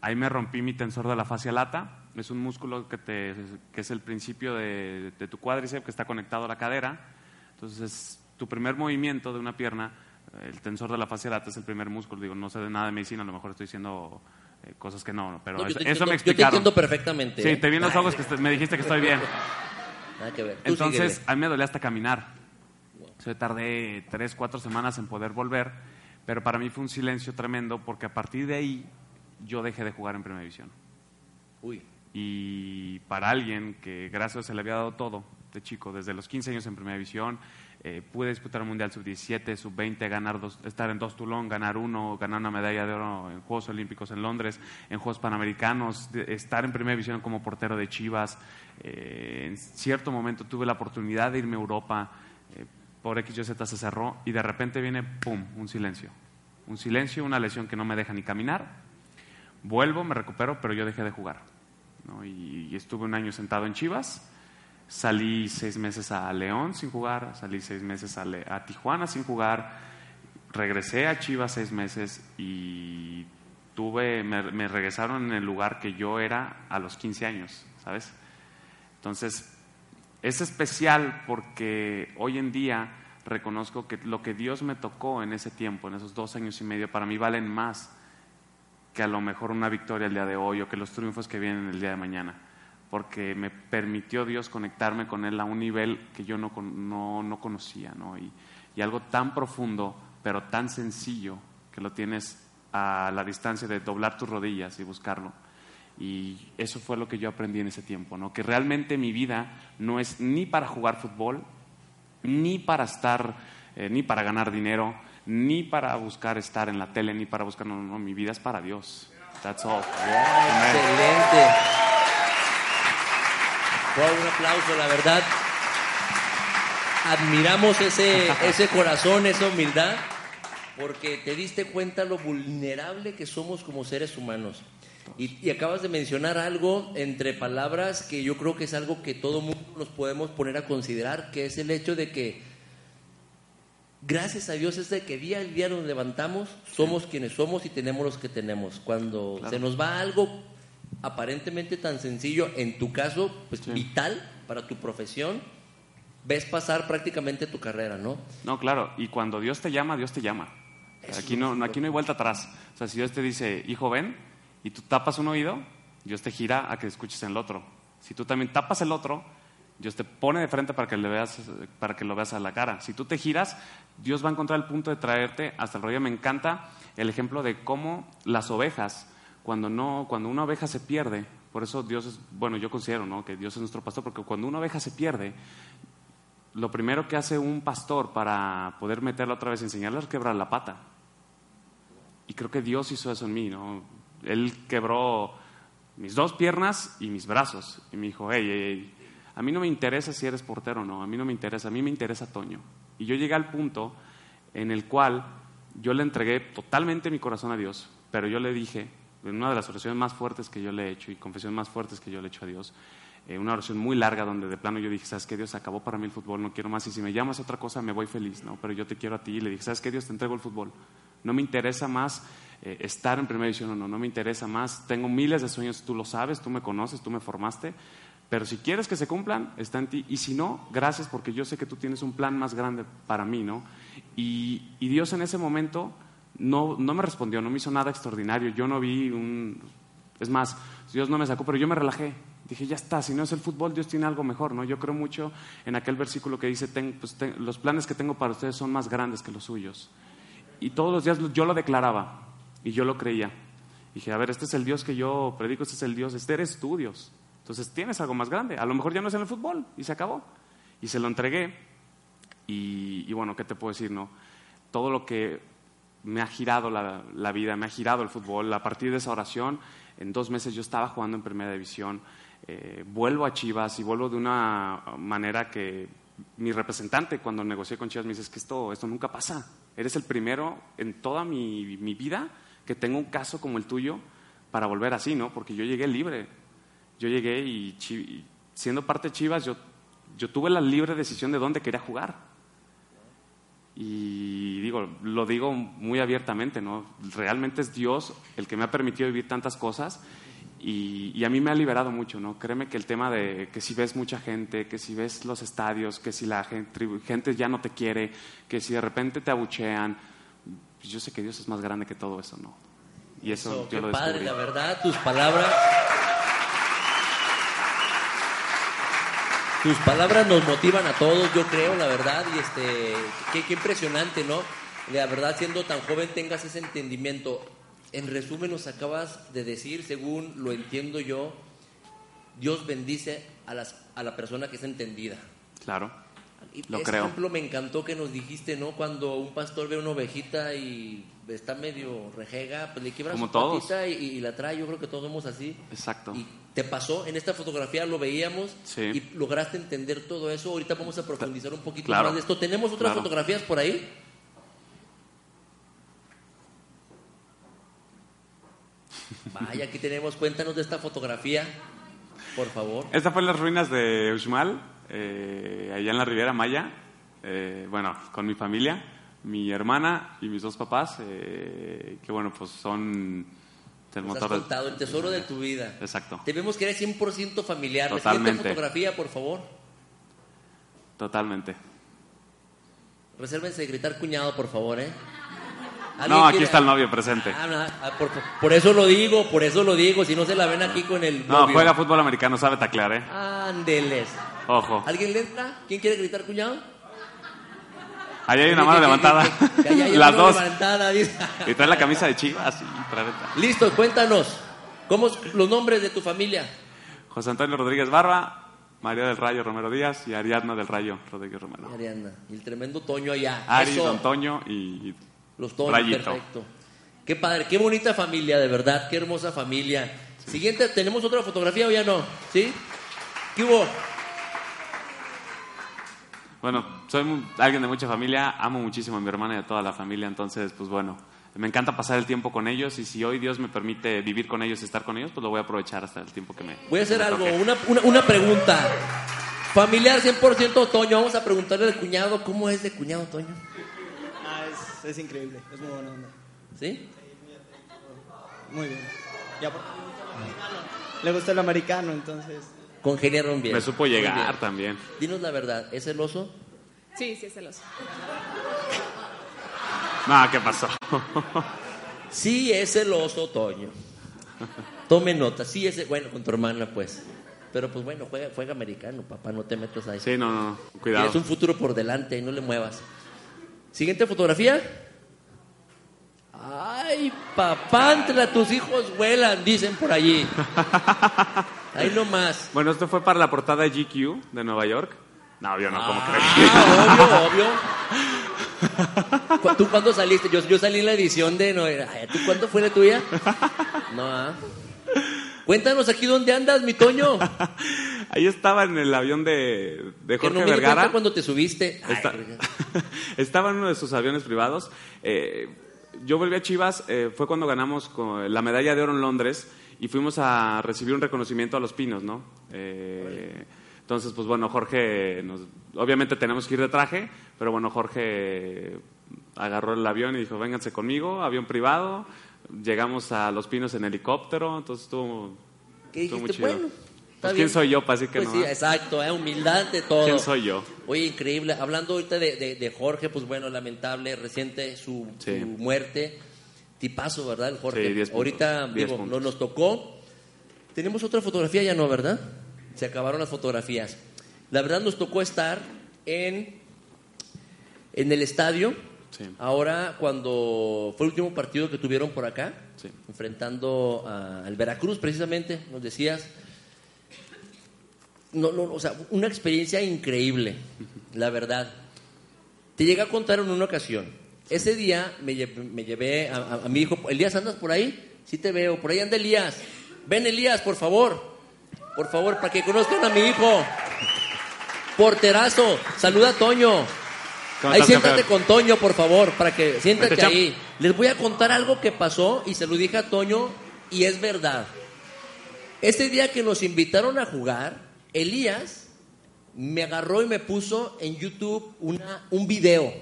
Ahí me rompí mi tensor de la fascia lata, es un músculo que, te, que es el principio de, de tu cuádriceps que está conectado a la cadera. Entonces, tu primer movimiento de una pierna, el tensor de la fascia lata es el primer músculo. Digo, no sé de nada de medicina, a lo mejor estoy diciendo eh, cosas que no, pero No, yo eso, te eso entiendo- me Yo te explicaron. entiendo perfectamente. Sí, ¿eh? te vi en los ojos que est- me dijiste que estoy bien. Nada que ver. Tú Entonces, síguele. a mí me dolía hasta caminar. Yo tardé tres, cuatro semanas en poder volver, pero para mí fue un silencio tremendo porque a partir de ahí yo dejé de jugar en Primera División. Uy. Y para alguien que gracias se le había dado todo de chico, desde los 15 años en Primera División, eh, pude disputar un Mundial Sub-17, Sub-20, ganar dos, estar en dos Toulon, ganar uno, ganar una medalla de oro en Juegos Olímpicos en Londres, en Juegos Panamericanos, de- estar en Primera División como portero de Chivas. eh, en cierto momento tuve la oportunidad de irme a Europa, eh, por X, Y, Z se cerró y de repente viene, ¡pum!, un silencio. Un silencio, una lesión que no me deja ni caminar. Vuelvo, me recupero, pero yo dejé de jugar. Y, y estuve un año sentado en Chivas. Salí seis meses a León sin jugar, salí seis meses a, Tijuana sin jugar, regresé a Chivas seis meses y tuve, me, me regresaron en el lugar que yo era a los 15 años, ¿sabes? Entonces, es especial porque hoy en día reconozco que lo que Dios me tocó en ese tiempo, en esos dos años y medio, para mí valen más que a lo mejor una victoria el día de hoy o que los triunfos que vienen el día de mañana. porque me permitió Dios conectarme con Él a un nivel que yo no, no, no conocía, ¿no? Y, y algo tan profundo, pero tan sencillo, que lo tienes a la distancia de doblar tus rodillas y buscarlo. Y eso fue lo que yo aprendí en ese tiempo, ¿no? Que realmente mi vida no es ni para jugar fútbol, ni para estar, eh, ni para ganar dinero, ni para buscar estar en la tele, ni para buscar, no, no, mi vida es para Dios. That's all. Excelente. un aplauso, la verdad. Admiramos ese, ese corazón, esa humildad, porque te diste cuenta lo vulnerable que somos como seres humanos. Y, acabas de mencionar algo entre palabras que yo creo que es algo que todo mundo nos podemos poner a considerar, que es el hecho de que gracias a Dios es de que día a día nos levantamos, somos quienes somos y tenemos los que tenemos. Cuando se nos va algo aparentemente tan sencillo, en tu caso, pues vital para tu profesión, ves pasar prácticamente tu carrera, ¿no? No, claro, y cuando Dios te llama, Dios te llama. Aquí no, aquí no hay vuelta atrás. O sea, si Dios te dice, hijo, ven, y tú tapas un oído, Dios te gira a que escuches en el otro. Si tú también tapas el otro, Dios te pone de frente para que, le veas, para que lo veas a la cara. Si tú te giras, Dios va a encontrar el punto de traerte hasta el rollo. Me encanta el ejemplo de cómo las ovejas, cuando, no, cuando una oveja se pierde, por eso Dios es, bueno, yo considero ¿no? que Dios es nuestro pastor, porque cuando una oveja se pierde, lo primero que hace un pastor para poder meterla otra vez y enseñarle es quebrar la pata. Y creo que Dios hizo eso en mí, ¿no? Él quebró mis dos piernas y mis brazos. Y me dijo, hey, a mí no me interesa si eres portero o no, a mí no me interesa, a mí me interesa Toño. Y yo llegué al punto en el cual yo le entregué totalmente mi corazón a Dios, pero yo le dije, en una de las oraciones más fuertes que yo le he hecho y confesiones más fuertes que yo le he hecho a Dios, eh, una oración muy larga donde de plano yo dije, ¿sabes qué Dios? Acabó para mí el fútbol, no quiero más y si me llamas a otra cosa me voy feliz, ¿no? Pero yo te quiero a ti y le dije, ¿sabes qué Dios? Te entrego el fútbol. No me interesa más eh, estar en primera división o no, no me interesa más. Tengo miles de sueños, tú lo sabes, tú me conoces, tú me formaste, pero si quieres que se cumplan, está en ti. Y si no, gracias porque yo sé que tú tienes un plan más grande para mí, ¿no? Y, Dios en ese momento no, no me respondió, no me hizo nada extraordinario. Yo no vi un... Es más, Dios no me sacó, pero yo me relajé. Dije, ya está, si no es el fútbol, Dios tiene algo mejor, ¿no? Yo creo mucho en aquel versículo que dice, pues, los planes que tengo para ustedes son más grandes que los suyos. Y todos los días yo lo declaraba. Y yo lo creía. Dije, a ver, este es el Dios que yo predico, este es el Dios, este eres tu Dios. Entonces tienes algo más grande. A lo mejor ya no es en el fútbol y se acabó. Y se lo entregué. Y, bueno, ¿qué te puedo decir? No? Todo lo que me ha girado la, vida, me ha girado el fútbol. A partir de esa oración, en dos meses yo estaba jugando en primera división. Eh, vuelvo a Chivas y vuelvo de una manera que mi representante cuando negocié con Chivas me dice, es que esto, esto nunca pasa. Eres el primero en toda mi, mi vida que tengo un caso como el tuyo para volver así, ¿no? Porque yo llegué libre. Yo llegué y, siendo parte de Chivas, yo, yo tuve la libre decisión de dónde quería jugar. Y digo, lo digo muy abiertamente, ¿no? Realmente es Dios el que me ha permitido vivir tantas cosas y, y, a mí me ha liberado mucho, ¿no? Créeme que el tema de que si ves mucha gente, que si ves los estadios, que si la gente, gente ya no te quiere, que si de repente te abuchean, pues yo sé que Dios es más grande que todo eso, ¿no? Y eso, yo lo Padre, la verdad, tus palabras. Tus palabras nos motivan a todos, yo creo, la verdad, y este, qué, qué impresionante, ¿no? La verdad, siendo tan joven, tengas ese entendimiento. En resumen, nos acabas de decir, según lo entiendo yo, Dios bendice a, las, a la persona que es entendida. Claro. Lo Por ejemplo me encantó que nos dijiste, ¿no? Cuando un pastor ve una ovejita y está medio rejega, pues le quiebra su patita y, la trae. Yo creo que todos vemos así. Exacto. Y te pasó, en esta fotografía lo veíamos y lograste entender todo eso. Ahorita vamos a profundizar un poquito más de esto. ¿Tenemos otras fotografías por ahí? Vaya, aquí tenemos. Cuéntanos de esta fotografía, por favor. Esta fue en las ruinas de Uxmal eh, allá en la Riviera Maya, eh, bueno, con mi familia, mi hermana y mis dos papás, eh, que bueno, pues son el motor el tesoro de tu vida. Exacto. Te vemos que eres 100% familiar. Totalmente. fotografía, por favor. Totalmente. Resérvense de gritar cuñado, por favor, ¿eh? ¿Alguien No, aquí quiere- está el novio presente. Ah, no, ah, por, por eso lo digo, por eso lo digo. Si no se la ven aquí con el No, juega fútbol americano, sabe taclear, ¿eh? Ándeles. Ojo. ¿Alguien le entra? ¿Quién quiere gritar, cuñado? Ahí hay una mano levantada. Que ahí hay Las dos. levantada. Y trae la camisa de Chivas y Listo, cuéntanos. ¿Cómo los nombres de tu familia? José Antonio Rodríguez Barba, María del Rayo Romero Díaz y Ariadna del Rayo Rodríguez Romero. Ariana. Y el tremendo Toño allá. Ari, Eso. Don Toño y Los Toños, Rayito. perfecto. Qué padre, qué bonita familia, de verdad, qué hermosa familia. Siguiente, ¿tenemos otra fotografía o ya no? ¿Sí? ¿Qué hubo? Bueno, soy alguien de mucha familia, amo muchísimo a mi hermana y a toda la familia, entonces, pues bueno, me encanta pasar el tiempo con ellos y si hoy Dios me permite vivir con ellos y estar con ellos, pues lo voy a aprovechar hasta el tiempo que me. Voy a hacer algo, una, una, una pregunta. Familiar 100% Toño, vamos a preguntarle al cuñado, ¿cómo es de cuñado Toño? Ah, es, es increíble, es muy buena onda. ¿Sí? Muy bien. Y aparte le gusta el americano, entonces. Congeniaron bien. Me supo llegar bien. también. Dinos la verdad, ¿es celoso? Sí, sí, es celoso. No, ¿qué pasó? Sí, es celoso Toño. Tome nota, sí es, bueno, con tu hermana pues. Pero pues bueno, juega, juega americano, papá, no te metas ahí. sí, no, no, cuidado. Tienes un futuro por delante, no le muevas. Siguiente fotografía. Ay, papantla, tus hijos vuelan, dicen por allí. Ahí nomás. Bueno, esto fue para la portada de GQ de Nueva York. No, yo no, ¿cómo crees? Ah, obvio, obvio. Cu- ¿Tú cuándo saliste? Yo, yo salí en la edición de... No, ¿Tú cuándo fue la tuya? No, ah. Cuéntanos aquí dónde andas, mi Toño. Ahí estaba en el avión de, de Que Jorge no me Vergara. cuando te subiste. Ay, Está- estaba en uno de sus aviones privados. Eh, yo volví a Chivas, eh, fue cuando ganamos con la medalla de oro en Londres y fuimos a recibir un reconocimiento a Los Pinos, ¿no? Eh, entonces, pues bueno, Jorge, nos- obviamente tenemos que ir de traje, pero bueno, Jorge agarró el avión y dijo, vénganse conmigo, avión privado. Llegamos a Los Pinos en helicóptero, entonces estuvo, ¿Qué estuvo muy chido. Bueno. Pues. ¿Quién soy yo para decir que Pues no? sí, exacto, eh, humildad de todo. ¿Quién soy yo? Oye, increíble. Hablando ahorita de, de- de Jorge, pues bueno, lamentable, reciente su, Sí. su muerte. Tipazo, ¿verdad, el Jorge? Sí, 10 puntos, ahorita, 10 digo, puntos. no nos tocó. Tenemos otra fotografía, ya no, ¿verdad? Se acabaron las fotografías. La verdad nos tocó estar en, en el estadio. Sí. Ahora, cuando fue el último partido que tuvieron por acá, Sí. enfrentando a- al Veracruz, precisamente, nos decías. No, no, o sea, una experiencia increíble, la verdad. Te llegué a contar en una ocasión. Ese día me, lle- me llevé a, a- a mi hijo. Elías, ¿andas por ahí? Sí te veo. Por ahí anda Elías. Ven, Elías, por favor. Por favor, para que conozcan a mi hijo. Porterazo. Saluda a Toño. ¿Cómo Ahí siéntate campeón? con Toño, por favor, para que siéntate ahí. Les voy a contar algo que pasó y se lo dije a Toño y es verdad. Ese día que nos invitaron a jugar, Elías me agarró y me puso en YouTube una, un video.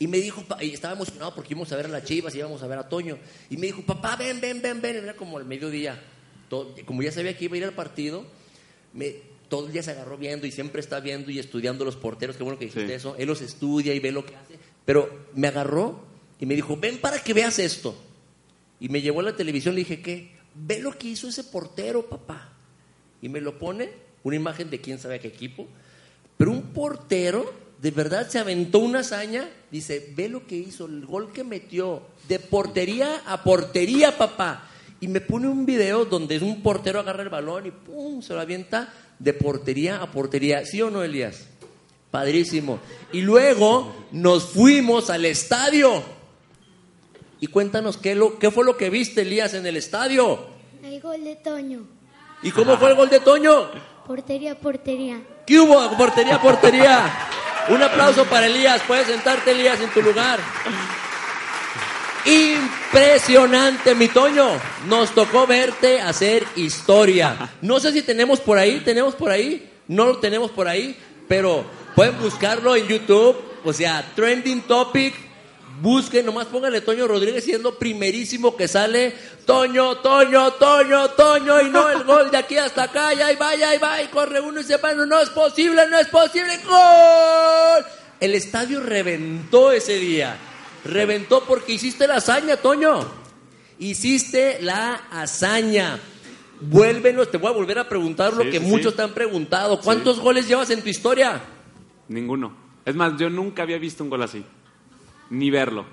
Y me dijo, y estaba emocionado porque íbamos a ver a las chivas y íbamos a ver a Toño. Y me dijo, papá, ven, ven, ven, ven. Era como el mediodía. Todo- como ya sabía que iba a ir al partido, me, todo el día se agarró viendo y siempre está viendo y estudiando los porteros. Qué bueno que dijiste Sí. eso. Él los estudia y ve lo que hace. Pero me agarró y me dijo, ven para que veas esto. Y me llevó a la televisión, le dije, ¿qué? Ve lo que hizo ese portero, papá. Y me lo pone, una imagen de quién sabe a qué equipo. Pero un portero, de verdad, se aventó una hazaña. Dice, ve lo que hizo, el gol que metió, de portería a portería, papá. Y me pone un video donde un portero agarra el balón y pum, se lo avienta de portería a portería. ¿Sí o no, Elías? Padrísimo. Y luego nos fuimos al estadio. Y cuéntanos qué, lo, qué fue lo que viste, Elías, en el estadio. El gol de Toño. ¿Y cómo fue el gol de Toño? Portería, portería. ¿Qué hubo? Portería, portería. Un aplauso para Elías. Puedes sentarte, Elías, en tu lugar. Impresionante, mi Toño. Nos tocó verte hacer historia. No sé si tenemos por ahí, tenemos por ahí, no lo tenemos por ahí, pero pueden buscarlo en YouTube. O sea, trending topic. Busquen, nomás póngale Toño Rodríguez y es lo primerísimo que sale. Toño, Toño, Toño, Toño, y no el gol de aquí hasta acá, y ahí va, y ahí va, y corre uno y se va, no, no es posible, no es posible, gol. El estadio reventó ese día. Reventó porque hiciste la hazaña, Toño. Hiciste la hazaña. Vuélvenos, te voy a volver a preguntar lo Sí, que sí, muchos sí. te han preguntado. ¿Cuántos goles llevas en tu historia? Ninguno. Es más, yo nunca había visto un gol así. Ni verlo.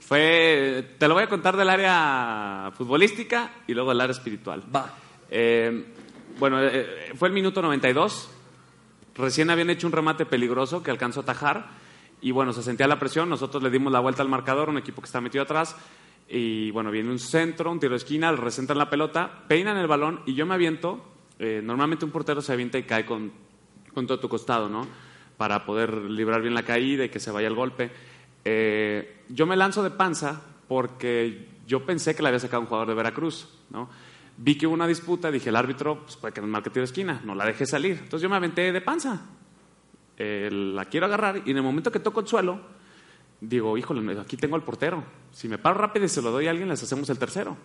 Fue, te lo voy a contar del área futbolística y luego del área espiritual. Va. Eh, bueno, eh, fue el minuto 92. Recién habían hecho un remate peligroso que alcanzó a atajar. Y bueno, se sentía la presión. Nosotros le dimos la vuelta al marcador, un equipo que está metido atrás. Y bueno, viene un centro, un tiro de esquina, recentran la pelota, peinan el balón y yo me aviento. Eh, normalmente un portero se avienta y cae con, con todo tu costado, ¿no? Para poder librar bien la caída y que se vaya el golpe. Eh, yo me lanzo de panza porque yo pensé que la había sacado un jugador de Veracruz, ¿no? Vi que hubo una disputa, dije, el árbitro, pues puede que nos marque tiro de esquina, no la dejé salir. Entonces yo me aventé de panza. Eh, la quiero agarrar y en el momento que toco el suelo, digo, híjole, aquí tengo al portero. Si me paro rápido y se lo doy a alguien, les hacemos el tercero.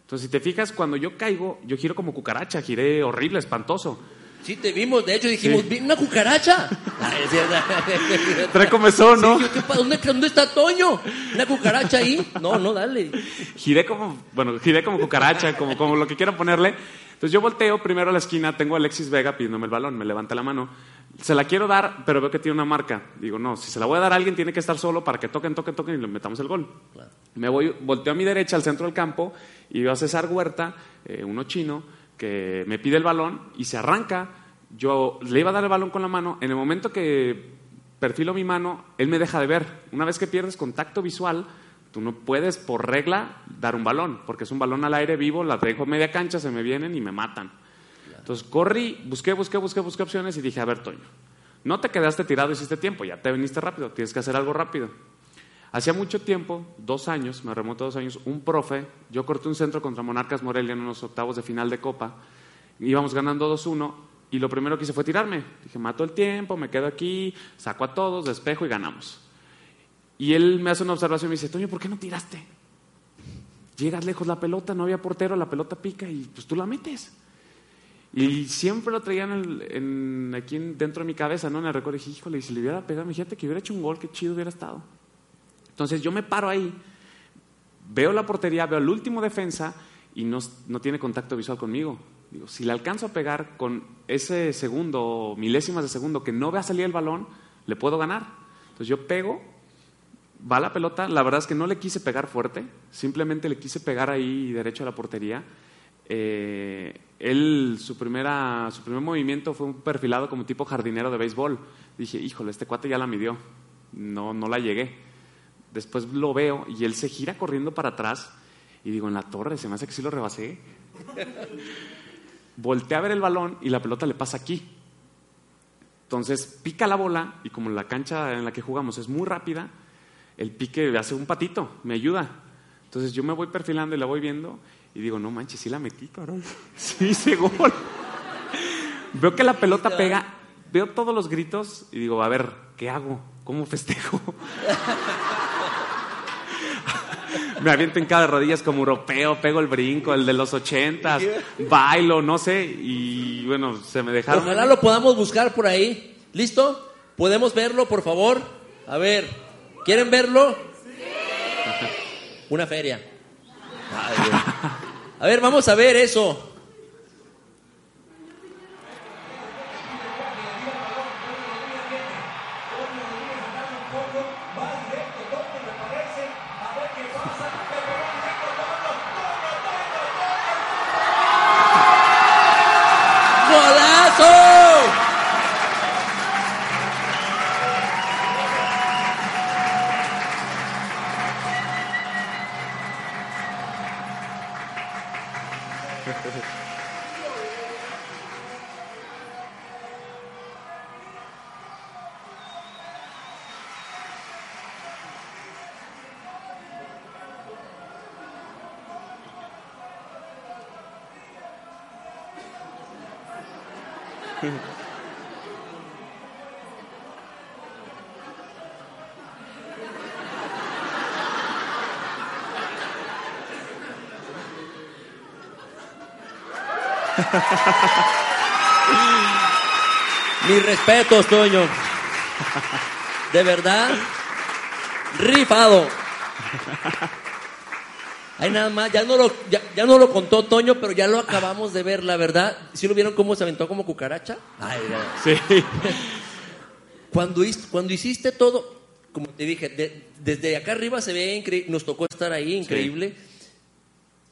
Entonces, si te fijas, cuando yo caigo, yo giro como cucaracha, giré horrible, espantoso. Sí, te vimos. De hecho, dijimos, Sí. "Vi una cucaracha. Trae comezón, ¿no? Sí, yo, ¿qué pa- ¿dónde, ¿Dónde está Toño? ¿Una cucaracha ahí? No, no, dale. giré como, bueno, giré como cucaracha, como, como lo que quiera ponerle. Entonces yo volteo primero a la esquina, tengo a Alexis Vega pidiéndome el balón, me levanta la mano. Se la quiero dar, pero veo que tiene una marca. Digo, no, si se la voy a dar a alguien, tiene que estar solo para que toquen, toquen, toquen y le metamos el gol. Me voy, volteo a mi derecha, al centro del campo, y veo a César Huerta, eh, uno chino, que me pide el balón y se arranca. Yo le iba a dar el balón con la mano. En el momento que perfilo mi mano, él me deja de ver. Una vez que pierdes contacto visual, tú no puedes, por regla, dar un balón, porque es un balón al aire vivo, la dejo media cancha, se me vienen y me matan. Entonces corrí, busqué, busqué, busqué, busqué opciones y dije, a ver, Toño, no te quedaste tirado, hiciste tiempo, ya te viniste rápido, tienes que hacer algo rápido. Hacía mucho tiempo, dos años, me remonto a dos años, un profe, yo corté un centro contra Monarcas Morelia en unos octavos de final de Copa, íbamos ganando 2-1 y lo primero que hice fue tirarme. Dije, mato el tiempo, me quedo aquí, saco a todos, despejo y ganamos. Y él me hace una observación y me dice, Toño, ¿por qué no tiraste? Llegas lejos la pelota, no había portero, la pelota pica y pues tú la metes. Y siempre lo traían en, aquí en- dentro de mi cabeza, ¿no? En el recuerdo, dije, híjole, y si le hubiera pegado, fíjate que hubiera hecho un gol, qué chido hubiera estado. Entonces yo me paro ahí, veo la portería, veo el último defensa y no, no tiene contacto visual conmigo. Digo, si le alcanzo a pegar con ese segundo, milésimas de segundo, que no vea salir el balón, le puedo ganar. Entonces yo pego, va la pelota, la verdad es que no le quise pegar fuerte, simplemente le quise pegar ahí derecho a la portería. Eh, él, su, primera, su primer movimiento fue un perfilado como tipo jardinero de béisbol. Dije, híjole, este cuate ya la midió, no, no la llegué. Después lo veo y él se gira corriendo para atrás y digo, en la torre, se me hace que sí lo rebasé. Voltea a ver el balón y la pelota le pasa aquí. Entonces pica la bola y como la cancha en la que jugamos es muy rápida, el pique hace un patito, me ayuda. Entonces yo me voy perfilando y la voy viendo y digo, no manches, sí la metí, cabrón. Sí hice gol. Veo que la pelota pega, veo todos los gritos y digo, a ver, ¿qué hago? ¿Cómo festejo? Me aviento en cada rodillas como europeo, pego el brinco, el de los ochentas, bailo, no sé, y bueno, se me dejaron. Ojalá lo podamos buscar por ahí. ¿Listo? ¿Podemos verlo, por favor? A ver, ¿quieren verlo? Una feria. A ver, vamos a ver eso. Respetos, Toño. De verdad, Rifado. Ay, nada más, ya no, lo, ya, ya no lo contó Toño, pero ya lo acabamos de ver, la verdad. ¿Sí lo vieron cómo se aventó como cucaracha? Ay. Sí. Cuando, cuando hiciste todo, como te dije, de- desde acá arriba se ve increíble, nos tocó estar ahí, increíble.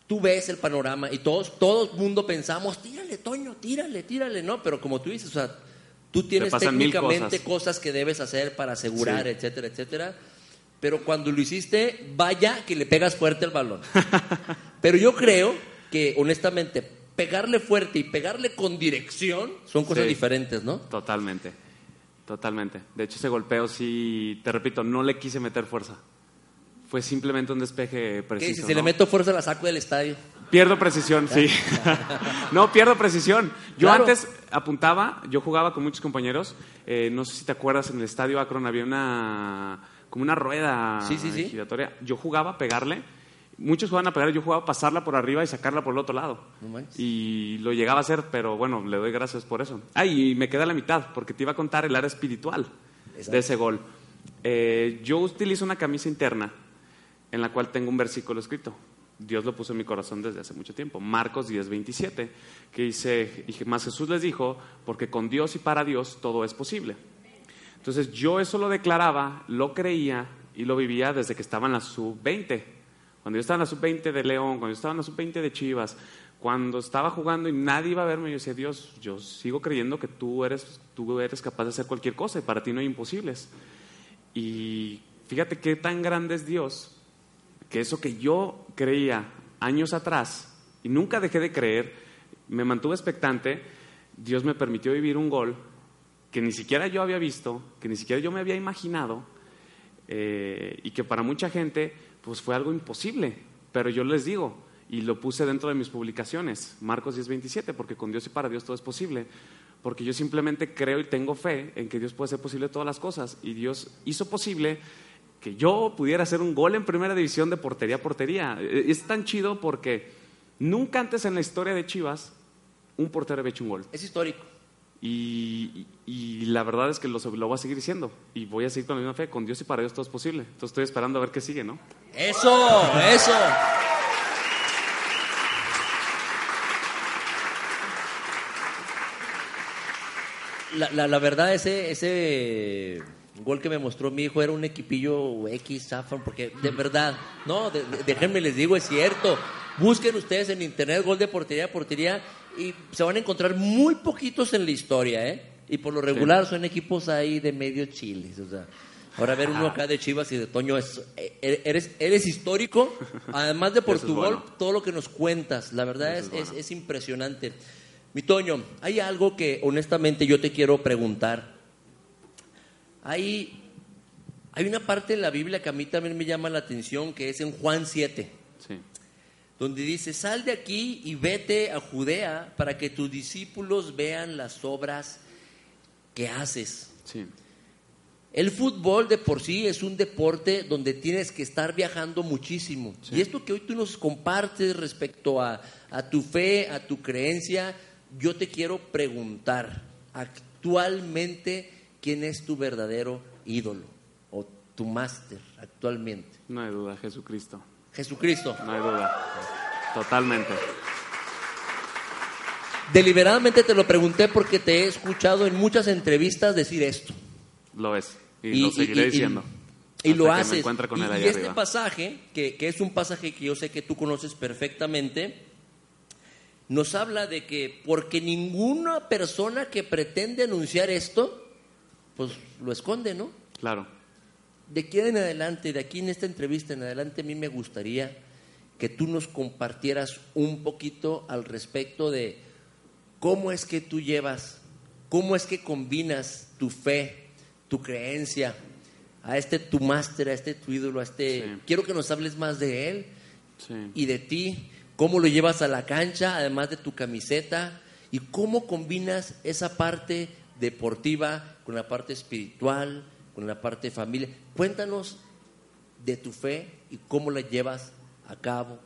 Tú ves el panorama y todos, todo el mundo pensamos, tírale, Toño, tírale, tírale, ¿no? Pero como tú dices, o sea, tú tienes técnicamente cosas. cosas. que debes hacer para asegurar, Sí. etcétera, etcétera. Pero cuando lo hiciste, vaya que le pegas fuerte al balón. Pero yo creo que, honestamente, pegarle fuerte y pegarle con dirección son cosas Sí. diferentes, ¿no? Totalmente, totalmente. De hecho, ese golpeo sí, te repito, no le quise meter fuerza. Fue simplemente un despeje ¿Qué preciso. Si le meto fuerza, la saco del estadio. Pierdo precisión, sí. no, pierdo precisión. Yo Claro. antes apuntaba, yo jugaba con muchos compañeros. eh, no sé si te acuerdas, en el estadio Akron había una como una rueda Sí, sí, sí. giratoria. Yo jugaba a pegarle. Muchos jugaban a pegar, yo jugaba a pasarla por arriba y sacarla por el otro lado. No y lo llegaba a hacer, pero bueno, le doy gracias por eso. Ah, y me queda la mitad, porque te iba a contar el área espiritual de ese gol. Eh, yo utilizo una camisa interna en la cual tengo un versículo escrito. Dios lo puso en mi corazón desde hace mucho tiempo. Marcos 10, 27, que dice, y más Jesús les dijo, porque con Dios y para Dios todo es posible. Entonces yo eso lo declaraba, lo creía y lo vivía desde que estaba en la sub-20. Cuando yo estaba en la sub-20 de León, cuando yo estaba en la sub-20 de Chivas, cuando estaba jugando y nadie iba a verme, yo decía, Dios, yo sigo creyendo que tú eres, tú eres capaz de hacer cualquier cosa y para ti no hay imposibles. Y fíjate qué tan grande es Dios, que eso que yo creía años atrás y nunca dejé de creer, me mantuve expectante, Dios me permitió vivir un gol que ni siquiera yo había visto, que ni siquiera yo me había imaginado, eh, y que para mucha gente pues fue algo imposible. Pero yo les digo, y lo puse dentro de mis publicaciones, Marcos 10:27, porque con Dios y para Dios todo es posible. Porque yo simplemente creo y tengo fe en que Dios puede hacer posible todas las cosas. Y Dios hizo posible que yo pudiera hacer un gol en primera división de portería a portería. Eh, Es tan chido porque nunca antes en la historia de Chivas un portero había hecho un gol. Es histórico. Y, y- y la verdad es que lo, lo voy a seguir diciendo. Y voy a seguir con la misma fe. Con Dios y para Dios todo es posible. Entonces estoy esperando a ver qué sigue, ¿no? Eso, eso. La, la, la verdad, ese, ese gol que me mostró mi hijo era un equipillo X, Zafran, porque de verdad, no, de- de- déjenme les digo, es cierto. Busquen ustedes en internet gol de portería a portería y se van a encontrar muy poquitos en la historia, ¿eh? Y por lo regular son equipos ahí de medio chiles, o sea. Ahora ver uno acá de Chivas y de Toño, es, eh, eres, eres histórico, además de por Eso es tu bueno. gol, todo lo que nos cuentas. La verdad es, es, es impresionante. Mi Toño, hay algo que honestamente yo te quiero preguntar. Hay, hay una parte en la Biblia que a mí también me llama la atención, que es en Juan 7, Sí. donde dice, sal de aquí y vete a Judea para que tus discípulos vean las obras que haces. Sí. El fútbol de por sí es un deporte donde tienes que estar viajando muchísimo. Sí. Y esto que hoy tú nos compartes respecto a, a tu fe, a tu creencia, yo te quiero preguntar, actualmente, ¿quién es tu verdadero ídolo o tu máster actualmente? No hay duda, Jesucristo. Jesucristo. No hay duda. Totalmente. Deliberadamente te lo pregunté porque te he escuchado en muchas entrevistas decir esto. Lo es. Y, lo seguiré diciendo. Y, lo haces. y este pasaje, que, que es un pasaje que yo sé que tú conoces perfectamente, nos habla de que porque ninguna persona que pretende anunciar esto, pues lo esconde, ¿no? Claro. De aquí en adelante, de aquí en esta entrevista en adelante, a mí me gustaría que tú nos compartieras un poquito al respecto de cómo es que tú llevas, cómo es que combinas tu fe, tu creencia, a este tu máster, a este tu ídolo, a este... Sí. Quiero que nos hables más de él Sí. y de ti, cómo lo llevas a la cancha, además de tu camiseta, y cómo combinas esa parte deportiva con la parte espiritual, con la parte de familia. Cuéntanos de tu fe y cómo la llevas a cabo,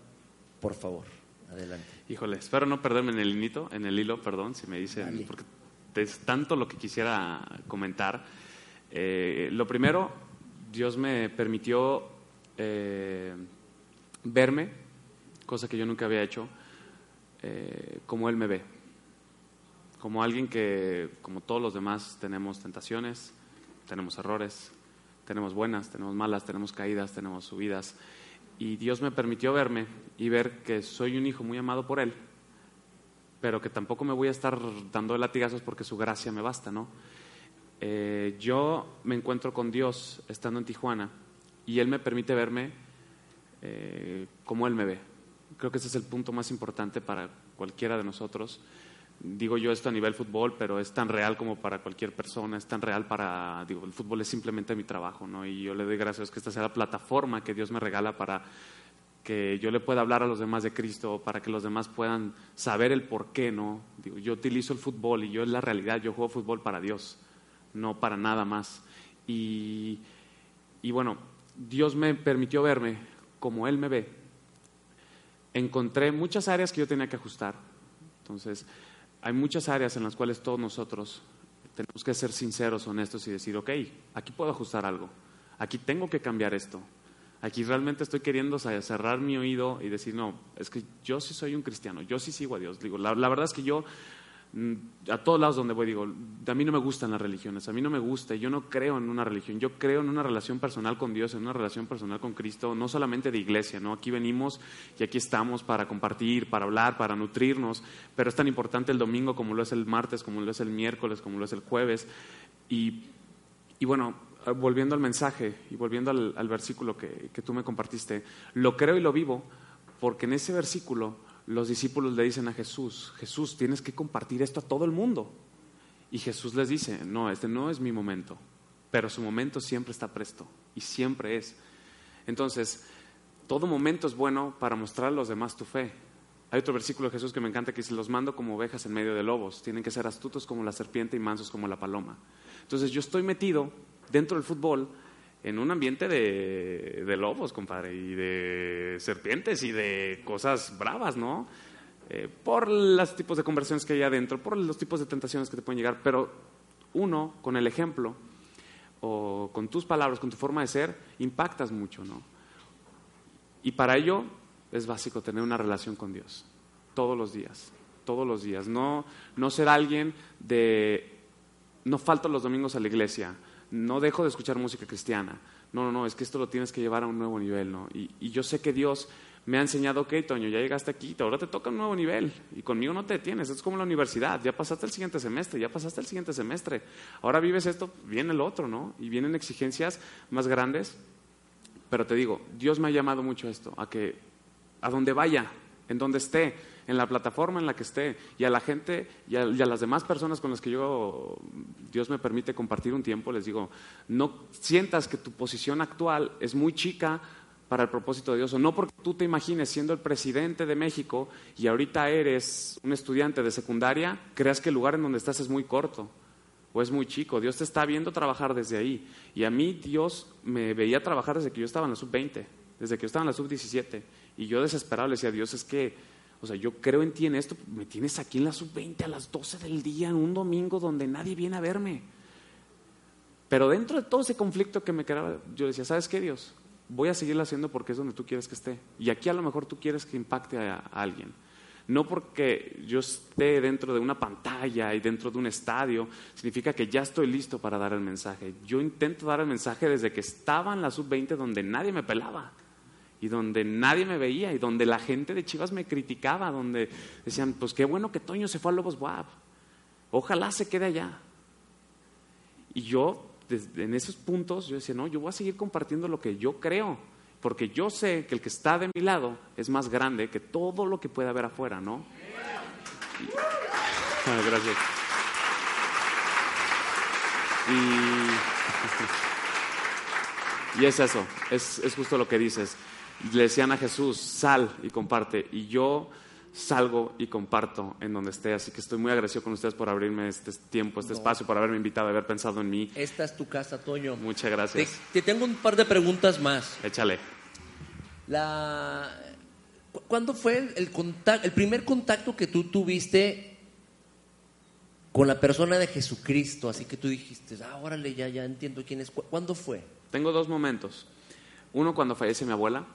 por favor. Adelante. Híjole, espero no perderme en el hilito, en el hilo, perdón, si me Dale. dicen, porque es tanto lo que quisiera comentar. Eh, lo primero, Dios me permitió eh, verme, cosa que yo nunca había hecho, eh, como Él me ve. Como alguien que, como todos los demás, tenemos tentaciones, tenemos errores, tenemos buenas, tenemos malas, tenemos caídas, tenemos subidas. Y Dios me permitió verme y ver que soy un hijo muy amado por Él, pero que tampoco me voy a estar dando latigazos porque su gracia me basta, ¿no? Eh, yo me encuentro con Dios estando en Tijuana y Él me permite verme eh, como Él me ve. Creo que ese es el punto más importante para cualquiera de nosotros. Digo yo esto a nivel fútbol, pero es tan real como para cualquier persona, es tan real para, digo, el fútbol es simplemente mi trabajo, ¿no? Y yo le doy gracias que esta sea la plataforma que Dios me regala para que yo le pueda hablar a los demás de Cristo, para que los demás puedan saber el por qué, ¿no? Digo, yo utilizo el fútbol y yo es la realidad, yo juego fútbol para Dios, no para nada más. Y, y bueno, Dios me permitió verme como Él me ve. Encontré muchas áreas que yo tenía que ajustar. Entonces, hay muchas áreas en las cuales todos nosotros tenemos que ser sinceros, honestos y decir, ok, aquí puedo ajustar algo, aquí tengo que cambiar esto, aquí realmente estoy queriendo cerrar mi oído y decir, no, es que yo sí soy un cristiano, yo sí sigo a Dios. Digo, la, verdad es que yo a todos lados donde voy digo, a mí no me gustan las religiones, a mí no me gusta, yo no creo en una religión, yo creo en una relación personal con Dios, en una relación personal con Cristo, no solamente de iglesia, ¿no? Aquí venimos y aquí estamos para compartir, para hablar, para nutrirnos, pero es tan importante el domingo como lo es el martes, como lo es el miércoles, como lo es el jueves. Y, bueno, volviendo al mensaje y volviendo al, versículo que, que tú me compartiste, lo creo y lo vivo porque en ese versículo los discípulos le dicen a Jesús, Jesús, tienes que compartir esto a todo el mundo. Y Jesús les dice, no, este no es mi momento, pero su momento siempre está presto y siempre es. Entonces, todo momento es bueno para mostrar a los demás tu fe. Hay otro versículo de Jesús que me encanta que dice, los mando como ovejas en medio de lobos, tienen que ser astutos como la serpiente y mansos como la paloma. Entonces yo estoy metido dentro del fútbol en un ambiente de, lobos, compadre, y de serpientes y de cosas bravas, ¿no? Eh, por los tipos de conversiones que hay adentro, por los tipos de tentaciones que te pueden llegar, pero uno, con el ejemplo, o con tus palabras, con tu forma de ser, impactas mucho, ¿no? Y para ello es básico tener una relación con Dios, todos los días, todos los días. No, no ser alguien de, no falto los domingos a la iglesia, no dejo de escuchar música cristiana. No, no, no, es que esto lo tienes que llevar a un nuevo nivel, ¿no? Y, yo sé que Dios me ha enseñado, ok, Toño, ya llegaste aquí, ahora te toca un nuevo nivel. Y conmigo no te detienes, es como la universidad, ya pasaste el siguiente semestre, ya pasaste el siguiente semestre. Ahora vives esto, viene el otro, ¿no? Y vienen exigencias más grandes. Pero te digo, Dios me ha llamado mucho a esto, a que a donde vaya, en donde esté, en la plataforma en la que esté y a la gente y a, las demás personas con las que yo, Dios me permite compartir un tiempo, les digo, no sientas que tu posición actual es muy chica para el propósito de Dios, o no porque tú te imagines siendo el presidente de México y ahorita eres un estudiante de secundaria, creas que el lugar en donde estás es muy corto o es muy chico. Dios te está viendo trabajar desde ahí. Y a mí Dios me veía trabajar desde que yo estaba en la sub-20, desde que yo estaba en la sub-17. Y yo desesperado le decía, Dios, es que o sea, yo creo en ti en esto, me tienes aquí en la sub-20 a las 12 del día, en un domingo donde nadie viene a verme. Pero dentro de todo ese conflicto que me quedaba, yo decía, ¿sabes qué, Dios? Voy a seguirlo haciendo porque es donde tú quieres que esté. Y aquí a lo mejor tú quieres que impacte a, a alguien. No porque yo esté dentro de una pantalla y dentro de un estadio, significa que ya estoy listo para dar el mensaje. Yo intento dar el mensaje desde que estaba en la sub-20 donde nadie me pelaba y donde nadie me veía y donde la gente de Chivas me criticaba, donde decían, pues qué bueno que Toño se fue a Lobos Guap, ojalá se quede allá. Y yo, en esos puntos, yo decía, no, yo voy a seguir compartiendo lo que yo creo, porque yo sé que el que está de mi lado es más grande que todo lo que pueda haber afuera, ¿no? gracias. Y, y es eso, es, es justo lo que dices le decían a Jesús, sal y comparte. Y yo salgo y comparto en donde esté. Así que estoy muy agradecido con ustedes por abrirme este tiempo, este espacio, por haberme invitado, haber pensado en mí. Esta es tu casa, Toño. Muchas gracias. Te, tengo un par de preguntas más. Échale. La... ¿Cuándo fue el, el primer contacto que tú tuviste con la persona de Jesucristo? Así que tú dijiste, ah, órale, ya, ya entiendo quién es. ¿Cuándo fue? Tengo dos momentos. Uno cuando fallece mi abuela,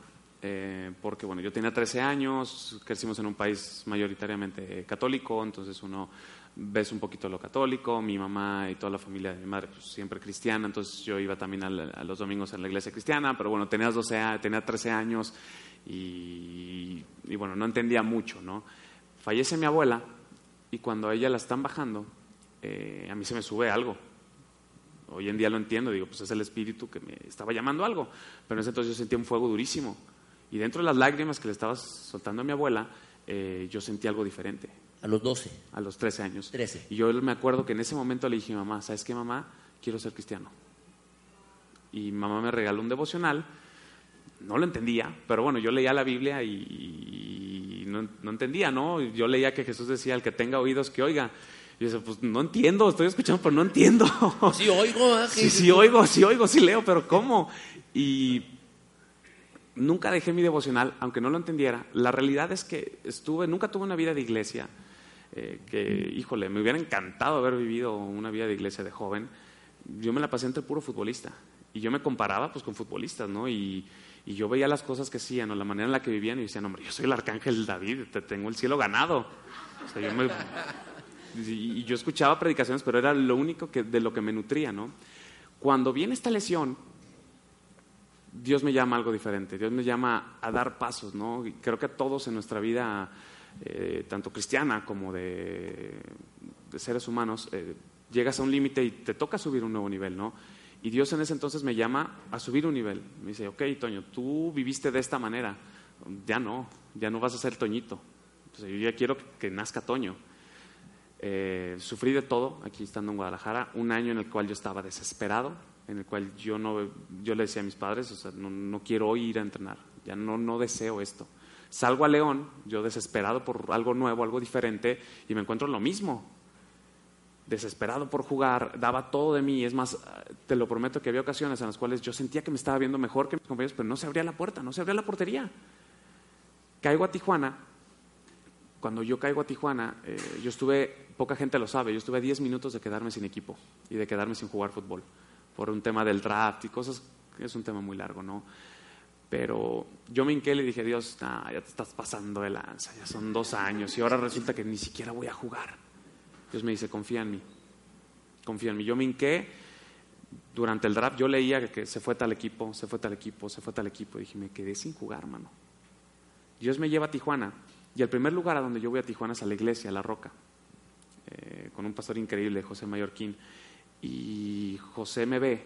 eh, porque bueno, yo tenía 13 años, crecimos en un país mayoritariamente católico, entonces uno ves un poquito lo católico, mi mamá y toda la familia de mi madre pues, siempre cristiana, entonces yo iba también al- a, los domingos a la iglesia cristiana, pero bueno, tenía, 12, a- tenía 13 años y, y, bueno, no entendía mucho, ¿no? Fallece mi abuela y cuando a ella la están bajando, eh, a mí se me sube algo. Hoy en día lo entiendo, digo, pues es el espíritu que me estaba llamando algo, pero en ese entonces yo sentía un fuego durísimo. Y dentro de las lágrimas que le estaba soltando a mi abuela, eh, yo sentí algo diferente A los 12. a los 13 años. 13. Y yo me acuerdo que en ese momento le dije mamá, ¿sabes qué, mamá? Quiero ser cristiano. Y mamá me regaló un devocional. No lo entendía, pero bueno, yo leía la Biblia y, y no, no entendía, ¿no? Yo leía que Jesús decía, el que tenga oídos, que oiga. Y yo decía, pues no entiendo, estoy escuchando, pero no entiendo. Sí, oigo, ah, Sí, sí oigo, sí oigo, sí leo, pero ¿cómo? Y nunca dejé mi devocional, aunque no lo entendiera. La realidad es que estuve, nunca tuve una vida de iglesia, eh, que, híjole, me hubiera encantado haber vivido una vida de iglesia de joven. Yo me la pasé entre puro futbolista. Y yo me comparaba pues con futbolistas, ¿no? Y, y yo veía las cosas que hacían o la manera en la que vivían y decían, hombre, yo soy el arcángel David, te tengo el cielo ganado. Yo y yo escuchaba predicaciones, pero era lo único que, de lo que me nutría, ¿no? Cuando viene esta lesión, Dios me llama a algo diferente, Dios me llama a dar pasos, ¿no? Y creo que a todos en nuestra vida, eh, tanto cristiana como de, seres humanos, eh, llegas a un límite y te toca subir un nuevo nivel, ¿no? Y Dios en ese entonces me llama a subir un nivel. Me dice, ok, Toño, tú viviste de esta manera, ya no, ya no vas a ser Toñito. Entonces, yo ya quiero que, que nazca Toño. Eh, sufrí de todo aquí estando en Guadalajara, un año en el cual yo estaba desesperado, en el cual yo no, yo le decía a mis padres, o sea, no, quiero ir a entrenar, ya no, no deseo esto. Salgo a León, yo desesperado por algo nuevo, algo diferente, y me encuentro lo mismo. Desesperado por jugar, daba todo de mí. Es más, te lo prometo que había ocasiones en las cuales yo sentía que me estaba viendo mejor que mis compañeros, pero no se abría la puerta, no se abría la portería. Caigo a Tijuana, cuando yo caigo a Tijuana, eh, yo estuve, poca gente lo sabe, yo estuve a 10 minutos de quedarme sin equipo y de quedarme sin jugar fútbol por un tema del draft y cosas, es un tema muy largo, ¿no? Pero yo me hinqué y le dije, Dios, ya te estás pasando de lanza, ya son dos años y ahora resulta que ni siquiera voy a jugar. Dios me dice, confía en mí, confía en mí. Yo me hinqué durante el draft, yo leía que se fue tal equipo, se fue tal equipo, se fue tal equipo, y dije, me quedé sin jugar, mano. Dios me lleva a Tijuana y el primer lugar a donde yo voy a Tijuana es a la iglesia, a La Roca, eh, con un pastor increíble, José Mallorquín. Y José me ve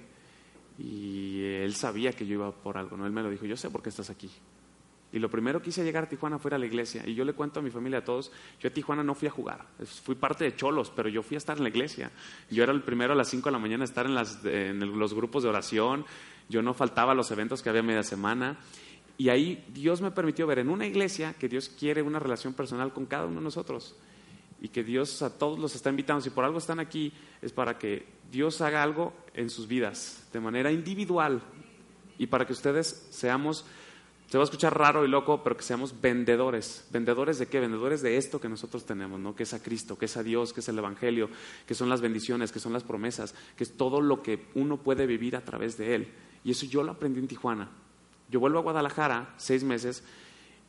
y él sabía que yo iba por algo, ¿no? Él me lo dijo, yo sé por qué estás aquí. Y lo primero que hice llegar a Tijuana fue a la iglesia. Y yo le cuento a mi familia, a todos, yo a Tijuana no fui a jugar. Fui parte de Cholos, pero yo fui a estar en la iglesia. Yo era el primero a las 5 de la mañana a estar en, en los grupos de oración. Yo no faltaba a los eventos que había media semana. Y ahí Dios me permitió ver en una iglesia que Dios quiere una relación personal con cada uno de nosotros. Y que Dios a todos los está invitando. Si por algo están aquí, es para que Dios haga algo en sus vidas, de manera individual. Y para que ustedes seamos, se va a escuchar raro y loco, pero que seamos vendedores. ¿Vendedores de qué? Vendedores de esto que nosotros tenemos, ¿no? Que es a Cristo, que es a Dios, que es el Evangelio, que son las bendiciones, que son las promesas, que es todo lo que uno puede vivir a través de Él. Y eso yo lo aprendí en Tijuana. Yo vuelvo a Guadalajara seis meses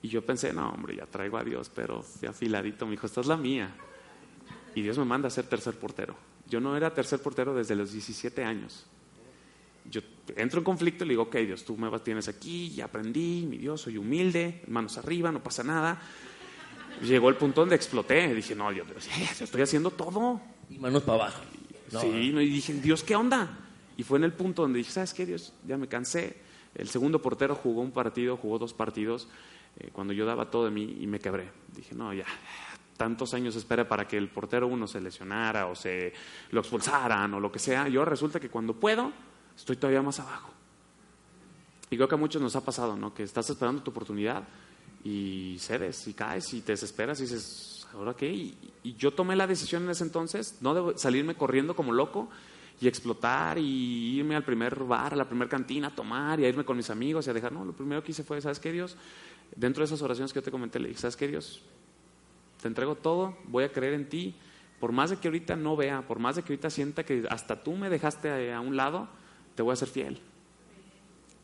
y yo pensé, no, hombre, ya traigo a Dios, pero de afiladito, me dijo, esta es la mía. Y Dios me manda a ser tercer portero. Yo no era tercer portero desde los 17 años. Yo entro en conflicto y le digo, ok, Dios, tú me tienes aquí, ya aprendí, mi Dios, soy humilde, manos arriba, no pasa nada. Llegó el punto donde exploté. Dije, no, Dios, Dios, yo estoy haciendo todo. Y manos para abajo. No, sí, y dije, Dios, ¿qué onda? Y fue en el punto donde dije, ¿sabes qué, Dios? Ya me cansé. El segundo portero jugó un partido, jugó dos partidos, eh, cuando yo daba todo de mí y me quebré. Dije, no, ya, tantos años espera para que el portero uno se lesionara o se lo expulsaran o lo que sea. Yo resulta que cuando puedo, estoy todavía más abajo. Y creo que a muchos nos ha pasado, ¿no? Que estás esperando tu oportunidad y cedes y caes y te desesperas y dices, ¿ahora qué? Y, y yo tomé la decisión en ese entonces, no de salirme corriendo como loco y explotar y irme al primer bar, a la primera cantina, a tomar y a irme con mis amigos y a dejar, no, lo primero que hice fue, ¿sabes qué, Dios? Dentro de esas oraciones que yo te comenté, le dije, ¿sabes qué, Dios? Te entrego todo, voy a creer en ti, por más de que ahorita no vea, por más de que ahorita sienta que hasta tú me dejaste a un lado, te voy a ser fiel.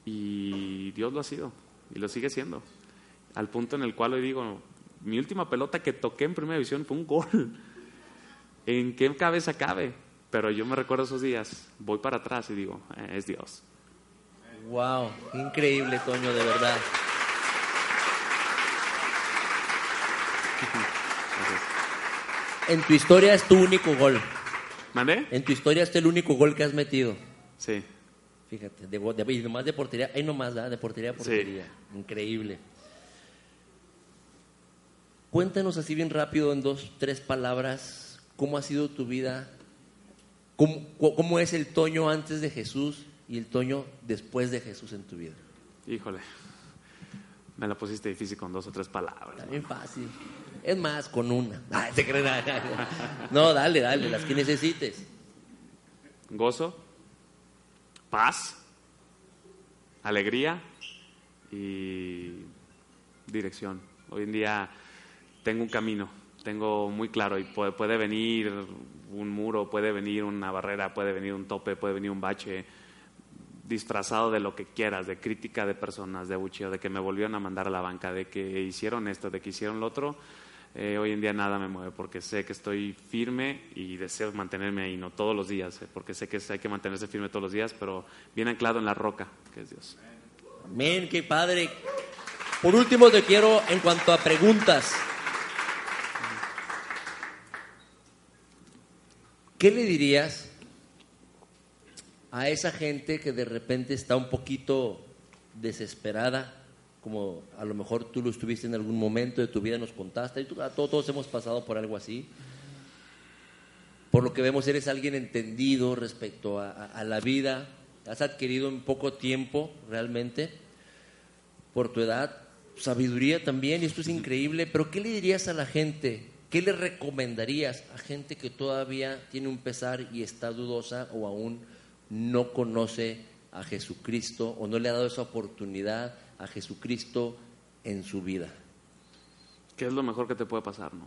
Y Dios lo ha sido y lo sigue siendo. Al punto en el cual hoy digo, mi última pelota que toqué en primera división fue un gol. ¿En qué cabeza cabe? Pero yo me recuerdo esos días, voy para atrás y digo, eh, es Dios. Wow, increíble, Toño, de verdad. En tu historia es tu único gol. ¿Mandé? En tu historia es el único gol que has metido. Sí. Fíjate, de, de, y nomás de portería, ahí nomás, ¿verdad? De portería a portería. Increíble. Cuéntanos así bien rápido, en dos, tres palabras, cómo ha sido tu vida, cómo, cómo es el Toño antes de Jesús y el Toño después de Jesús en tu vida. Híjole, me la pusiste difícil con dos o tres palabras. También fácil. Es más, con una. ¿te crees? No, dale, dale, las que necesites. Gozo, paz, alegría y dirección. Hoy en día tengo un camino, tengo muy claro y puede, puede, venir un muro, puede venir una barrera, puede venir un tope, puede venir un bache disfrazado de lo que quieras, de crítica de personas, de bucheo, de que me volvieron a mandar a la banca, de que hicieron esto, de que hicieron lo otro. Eh, hoy en día nada me mueve porque sé que estoy firme y deseo mantenerme ahí, no todos los días, eh, porque sé que hay que mantenerse firme todos los días, pero bien anclado en la roca, que es Dios. Amén, qué padre. Por último, te quiero, en cuanto a preguntas, ¿qué le dirías a esa gente que de repente está un poquito desesperada? Como a lo mejor tú lo estuviste en algún momento de tu vida, nos contaste, y tú, a todos, todos hemos pasado por algo así. Por lo que vemos, eres alguien entendido respecto a, a, la vida, has adquirido en poco tiempo realmente, por tu edad, sabiduría también, y esto es increíble, pero ¿qué le dirías a la gente? ¿Qué le recomendarías a gente que todavía tiene un pesar y está dudosa o aún no conoce a Jesucristo o no le ha dado esa oportunidad a Jesucristo en su vida. ¿Qué es lo mejor que te puede pasar? No,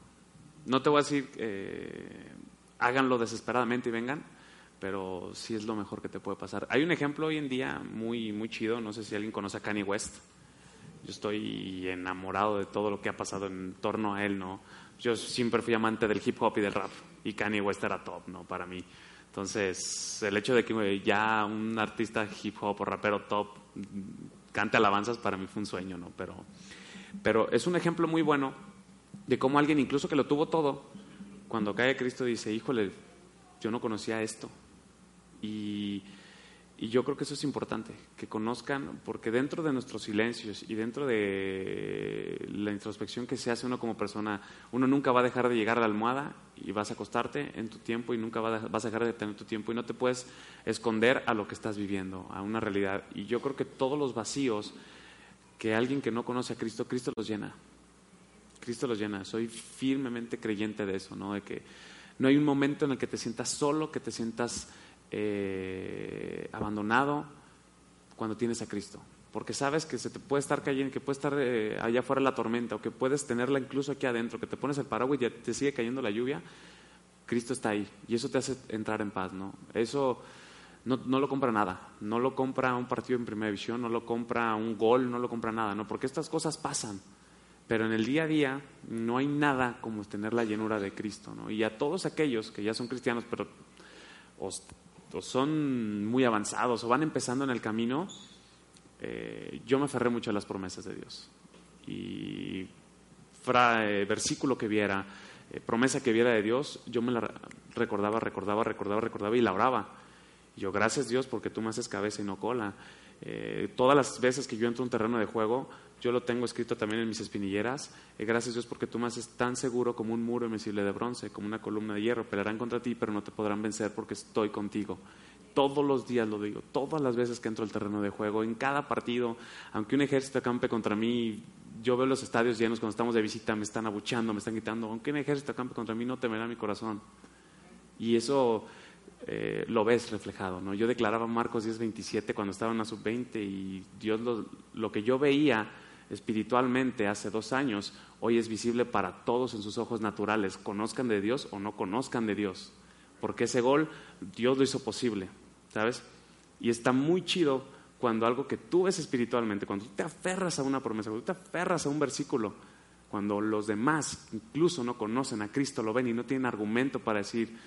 no te voy a decir, eh, háganlo desesperadamente y vengan, pero sí es lo mejor que te puede pasar. Hay un ejemplo hoy en día muy, muy chido, no sé si alguien conoce a Kanye West. Yo estoy enamorado de todo lo que ha pasado en torno a él, ¿no? Yo siempre fui amante del hip hop y del rap, y Kanye West era top, ¿no? Para mí. Entonces, el hecho de que ya un artista hip hop o rapero top cante alabanzas para mí fue un sueño, ¿no? Pero, pero es un ejemplo muy bueno de cómo alguien, incluso que lo tuvo todo, cuando cae Cristo dice, híjole, yo no conocía esto. Y, y yo creo que eso es importante, que conozcan, porque dentro de nuestros silencios y dentro de la introspección que se hace uno como persona, uno nunca va a dejar de llegar a la almohada y vas a acostarte en tu tiempo y nunca vas a dejar de tener tu tiempo y no te puedes esconder a lo que estás viviendo, a una realidad. Y yo creo que todos los vacíos que alguien que no conoce a Cristo, Cristo los llena. Cristo los llena. Soy firmemente creyente de eso, ¿no? De que no hay un momento en el que te sientas solo, que te sientas eh, abandonado cuando tienes a Cristo. Porque sabes que se te puede estar cayendo, que puede estar eh, allá afuera la tormenta, o que puedes tenerla incluso aquí adentro, que te pones el paraguas y te sigue cayendo la lluvia. Cristo está ahí y eso te hace entrar en paz, ¿no? Eso no, no, lo compra nada, no lo compra un partido en primera división, no lo compra un gol, no lo compra nada, ¿no? Porque estas cosas pasan, pero en el día a día no hay nada como tener la llenura de Cristo, ¿no? Y a todos aquellos que ya son cristianos, pero son muy avanzados o van empezando en el camino, eh, yo me aferré mucho a las promesas de Dios. Y fra, eh, versículo que viera, eh, promesa que viera de Dios, yo me la recordaba, recordaba, recordaba, recordaba y la oraba. yo, gracias Dios porque tú me haces cabeza y no cola. Todas las veces que yo entro a un terreno de juego, yo lo tengo escrito también en mis espinilleras. Eh, gracias Dios porque tú me haces tan seguro como un muro invisible de bronce, como una columna de hierro. Pelearán contra ti, pero no te podrán vencer porque estoy contigo. Todos los días lo digo, todas las veces que entro al terreno de juego, en cada partido, aunque un ejército acampe contra mí, yo veo los estadios llenos cuando estamos de visita, me están abuchando, me están gritando, aunque un ejército acampe contra mí, no temerá mi corazón. Y eso eh, lo ves reflejado. ¿no? Yo declaraba Marcos 10:27 cuando estaba en la sub-20 y Dios lo, lo, que yo veía espiritualmente hace dos años, hoy es visible para todos en sus ojos naturales, conozcan de Dios o no conozcan de Dios. Porque ese gol Dios lo hizo posible, ¿sabes? Y está muy chido cuando algo que tú ves espiritualmente, cuando tú te aferras a una promesa, cuando tú te aferras a un versículo, cuando los demás incluso no conocen a Cristo, lo ven y no tienen argumento para decir,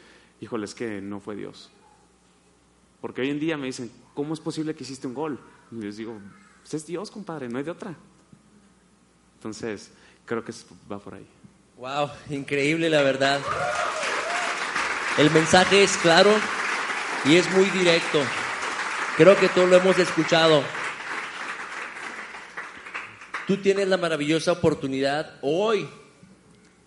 híjole, es que no fue Dios. Porque hoy en día me dicen, ¿cómo es posible que hiciste un gol? Y les digo, pues es Dios, compadre, no hay de otra. Entonces, creo que va por ahí. Wow, increíble la verdad. El mensaje es claro y es muy directo. Creo que todos lo hemos escuchado. Tú tienes la maravillosa oportunidad hoy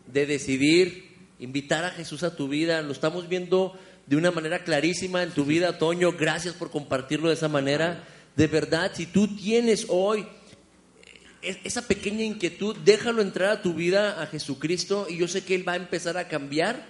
de decidir invitar a Jesús a tu vida. Lo estamos viendo de una manera clarísima en tu vida, Toño. Gracias por compartirlo de esa manera. De verdad, si tú tienes hoy esa pequeña inquietud, déjalo entrar a tu vida a Jesucristo y yo sé que Él va a empezar a cambiar,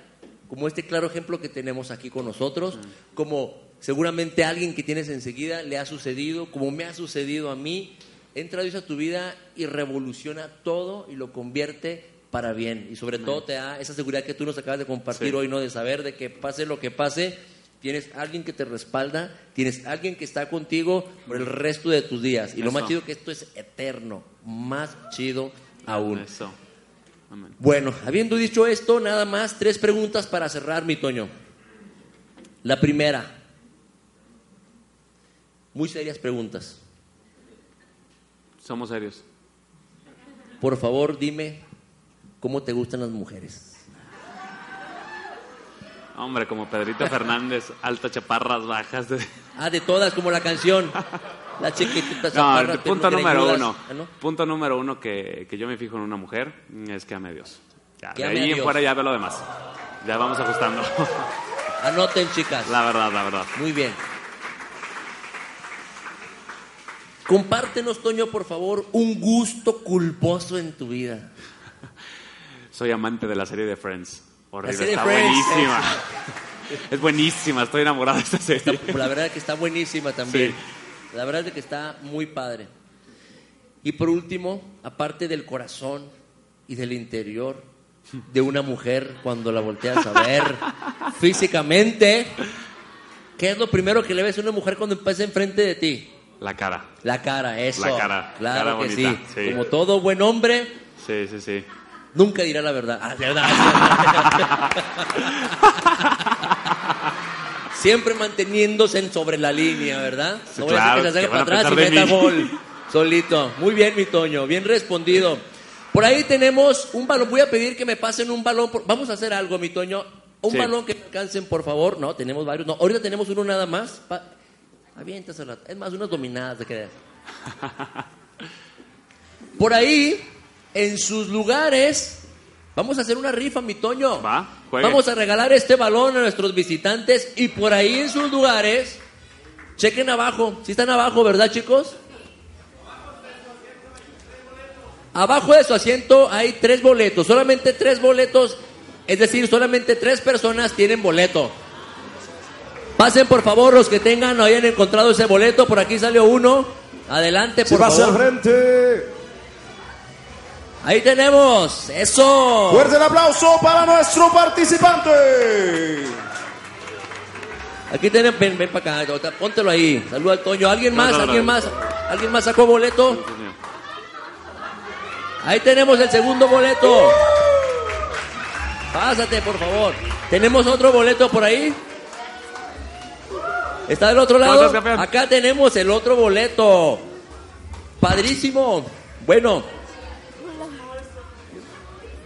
como este claro ejemplo que tenemos aquí con nosotros, como seguramente a alguien que tienes enseguida le ha sucedido, como me ha sucedido a mí, entra Dios a tu vida y revoluciona todo y lo convierte para bien. Y sobre todo te da esa seguridad que tú nos acabas de compartir Sí. hoy, ¿no? De saber de que pase lo que pase, tienes alguien que te respalda, tienes alguien que está contigo por el resto de tus días. Y lo más chido que esto es eterno, más chido aún. Eso. Amén. Bueno, habiendo dicho esto, nada más tres preguntas para cerrar, mi Toño. La primera, muy serias preguntas. Somos serios. Por favor, dime cómo te gustan las mujeres. Hombre, como Pedrito Fernández, alta chaparras bajas. de- Ah, de todas, como la canción. La chiquitita No, el punto número uno. Ah, ¿no? Punto número uno que, que yo me fijo en una mujer es que ame a Dios. Ya, Que de ahí en fuera ya ve lo demás. Ya vamos ajustando. Anoten, chicas. la verdad, la verdad. Muy bien. Compártenos, Toño, por favor, un gusto culposo en tu vida. Soy amante de la serie de Friends. Horrible, está Friends, buenísima. es buenísima, estoy enamorado de esta serie. La verdad es que está buenísima también. La verdad es que está muy padre. Y por último, aparte del corazón y del interior de una mujer cuando la volteas a ver físicamente, ¿qué es lo primero que le ves a una mujer cuando pasa enfrente de ti? La cara. La cara, eso. La cara, Claro cara que bonita, sí. sí. Como todo buen hombre, Sí, sí, sí. Nunca dirá la verdad. Ah, verdad. Siempre manteniéndose en sobre la línea, ¿verdad? No voy a hacer claro, que se saque ¿qué van para atrás y meta gol solito. Muy bien, mi Toño, bien respondido. Por ahí tenemos un balón. Voy a pedir que me pasen un balón. por- Vamos a hacer algo, mi Toño. Un Sí. balón que me alcancen, por favor. No, tenemos varios. No, ahorita tenemos uno nada más. Pa... Aviéntasela. Es más, unas dominadas de que. Por ahí, en sus lugares, vamos a hacer una rifa, mi Toño. Va, juegue. Vamos a regalar este balón a nuestros visitantes y por ahí en sus lugares, chequen abajo. Si están abajo, ¿verdad, chicos? Abajo de su asiento hay tres boletos, solamente tres boletos, es decir, solamente tres personas tienen boleto. Pasen por favor los que tengan o hayan encontrado ese boleto, por aquí salió uno. Adelante, Si por pasa al favor. frente. Ahí tenemos, eso. Fuerte el aplauso para nuestro participante. Aquí tenemos, ven, ven para acá, póntelo ahí. Saluda al Toño. ¿Alguien más? no, no. ¿Alguien más? ¿Alguien más sacó boleto? Ahí tenemos el segundo boleto. Pásate, por favor. ¿Tenemos otro boleto por ahí? ¿Está del otro ¿Cómo lado? Acá tenemos el otro boleto. Padrísimo. Bueno.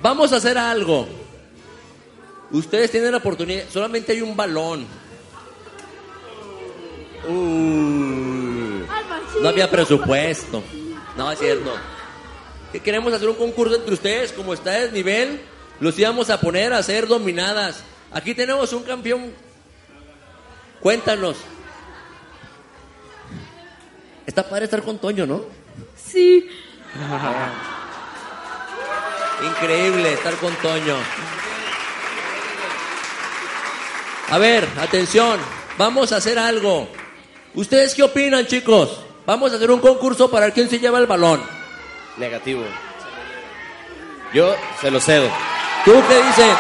Vamos a hacer algo. Ustedes tienen la oportunidad. Solamente hay un balón. Uy. No había presupuesto. No, es cierto. Que queremos hacer un concurso entre ustedes, como está el nivel, los íbamos a poner a ser dominadas. Aquí tenemos un campeón. Cuéntanos. Está padre estar con Toño, ¿no? Sí. Increíble estar con Toño. A ver, atención, vamos a hacer algo. ¿Ustedes qué opinan, chicos? Vamos a hacer un concurso para ver quién se lleva el balón. Negativo. Yo se lo cedo. ¿Tú qué dices?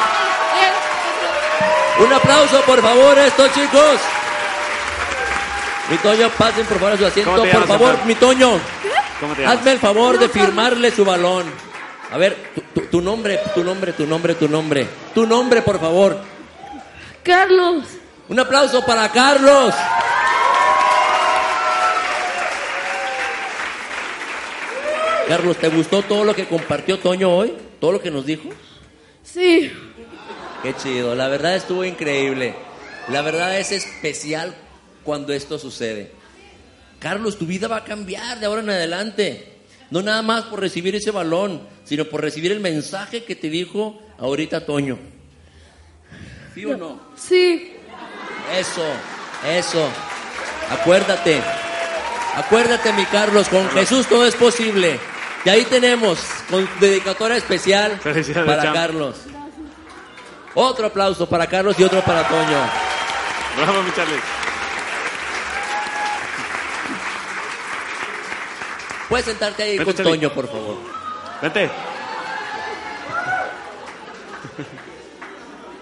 Un aplauso, por favor, a estos chicos. Mi Toño, pasen por favor a su asiento. ¿Cómo te Por favor, mi Toño, ¿Cómo te llamas? hazme el favor de firmarle su balón. A ver, tu, tu- tu nombre, tu nombre, tu nombre, tu nombre. Tu nombre, por favor. Carlos. Un aplauso para Carlos. Carlos, ¿te gustó todo lo que compartió Toño hoy? ¿Todo lo que nos dijo? Sí. Qué chido, la verdad estuvo increíble. La verdad es especial cuando esto sucede. Carlos, tu vida va a cambiar de ahora en adelante. No nada más por recibir ese balón, sino por recibir el mensaje que te dijo ahorita Toño. ¿Sí o no? Sí. Eso, eso. Acuérdate. Acuérdate, mi Carlos, con Jesús todo es posible. Y ahí tenemos, con dedicatoria especial para champ. Carlos. Otro aplauso para Carlos y otro para Toño. Bravo, mi Charlie. Puedes sentarte ahí con Charlie. Toño, por favor. Vente.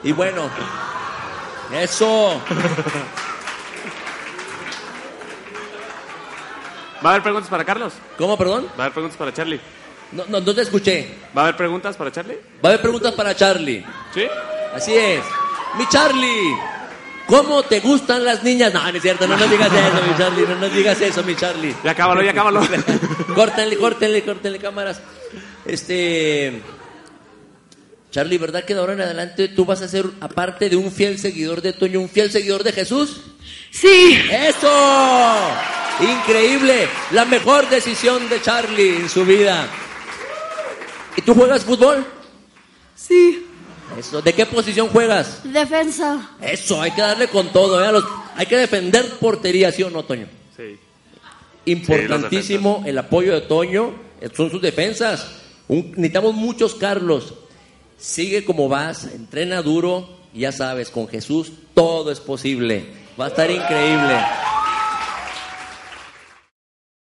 Y bueno, eso. ¿Va a haber preguntas para Carlos? ¿Cómo, perdón? ¿Va a haber preguntas para Charlie? No, no, no te escuché. ¿Va a haber preguntas para Charlie? Va a haber preguntas para Charlie. ¿Sí? Así es. Mi Charlie, ¿cómo te gustan las niñas? No, no es cierto, no nos digas eso, mi Charlie, no nos digas eso, mi Charlie. Ya cábalo, ya cábalo. córtenle, córtenle, córtenle cámaras. Este. Charlie, ¿verdad que de ahora en adelante tú vas a ser, aparte de un fiel seguidor de Toño, un fiel seguidor de Jesús? Sí. ¡Eso! Increíble. La mejor decisión de Charlie en su vida. ¿Y tú juegas fútbol? Sí. Eso. ¿De qué posición juegas? Defensa. Eso, hay que darle con todo. ¿eh? Los- hay que defender portería, ¿sí o no, Toño? Sí. Importantísimo el apoyo de Toño. eh, Son sus defensas. Un- necesitamos muchos Carlos. Sigue como vas, entrena duro. y Ya sabes, con Jesús todo es posible. Va a estar increíble.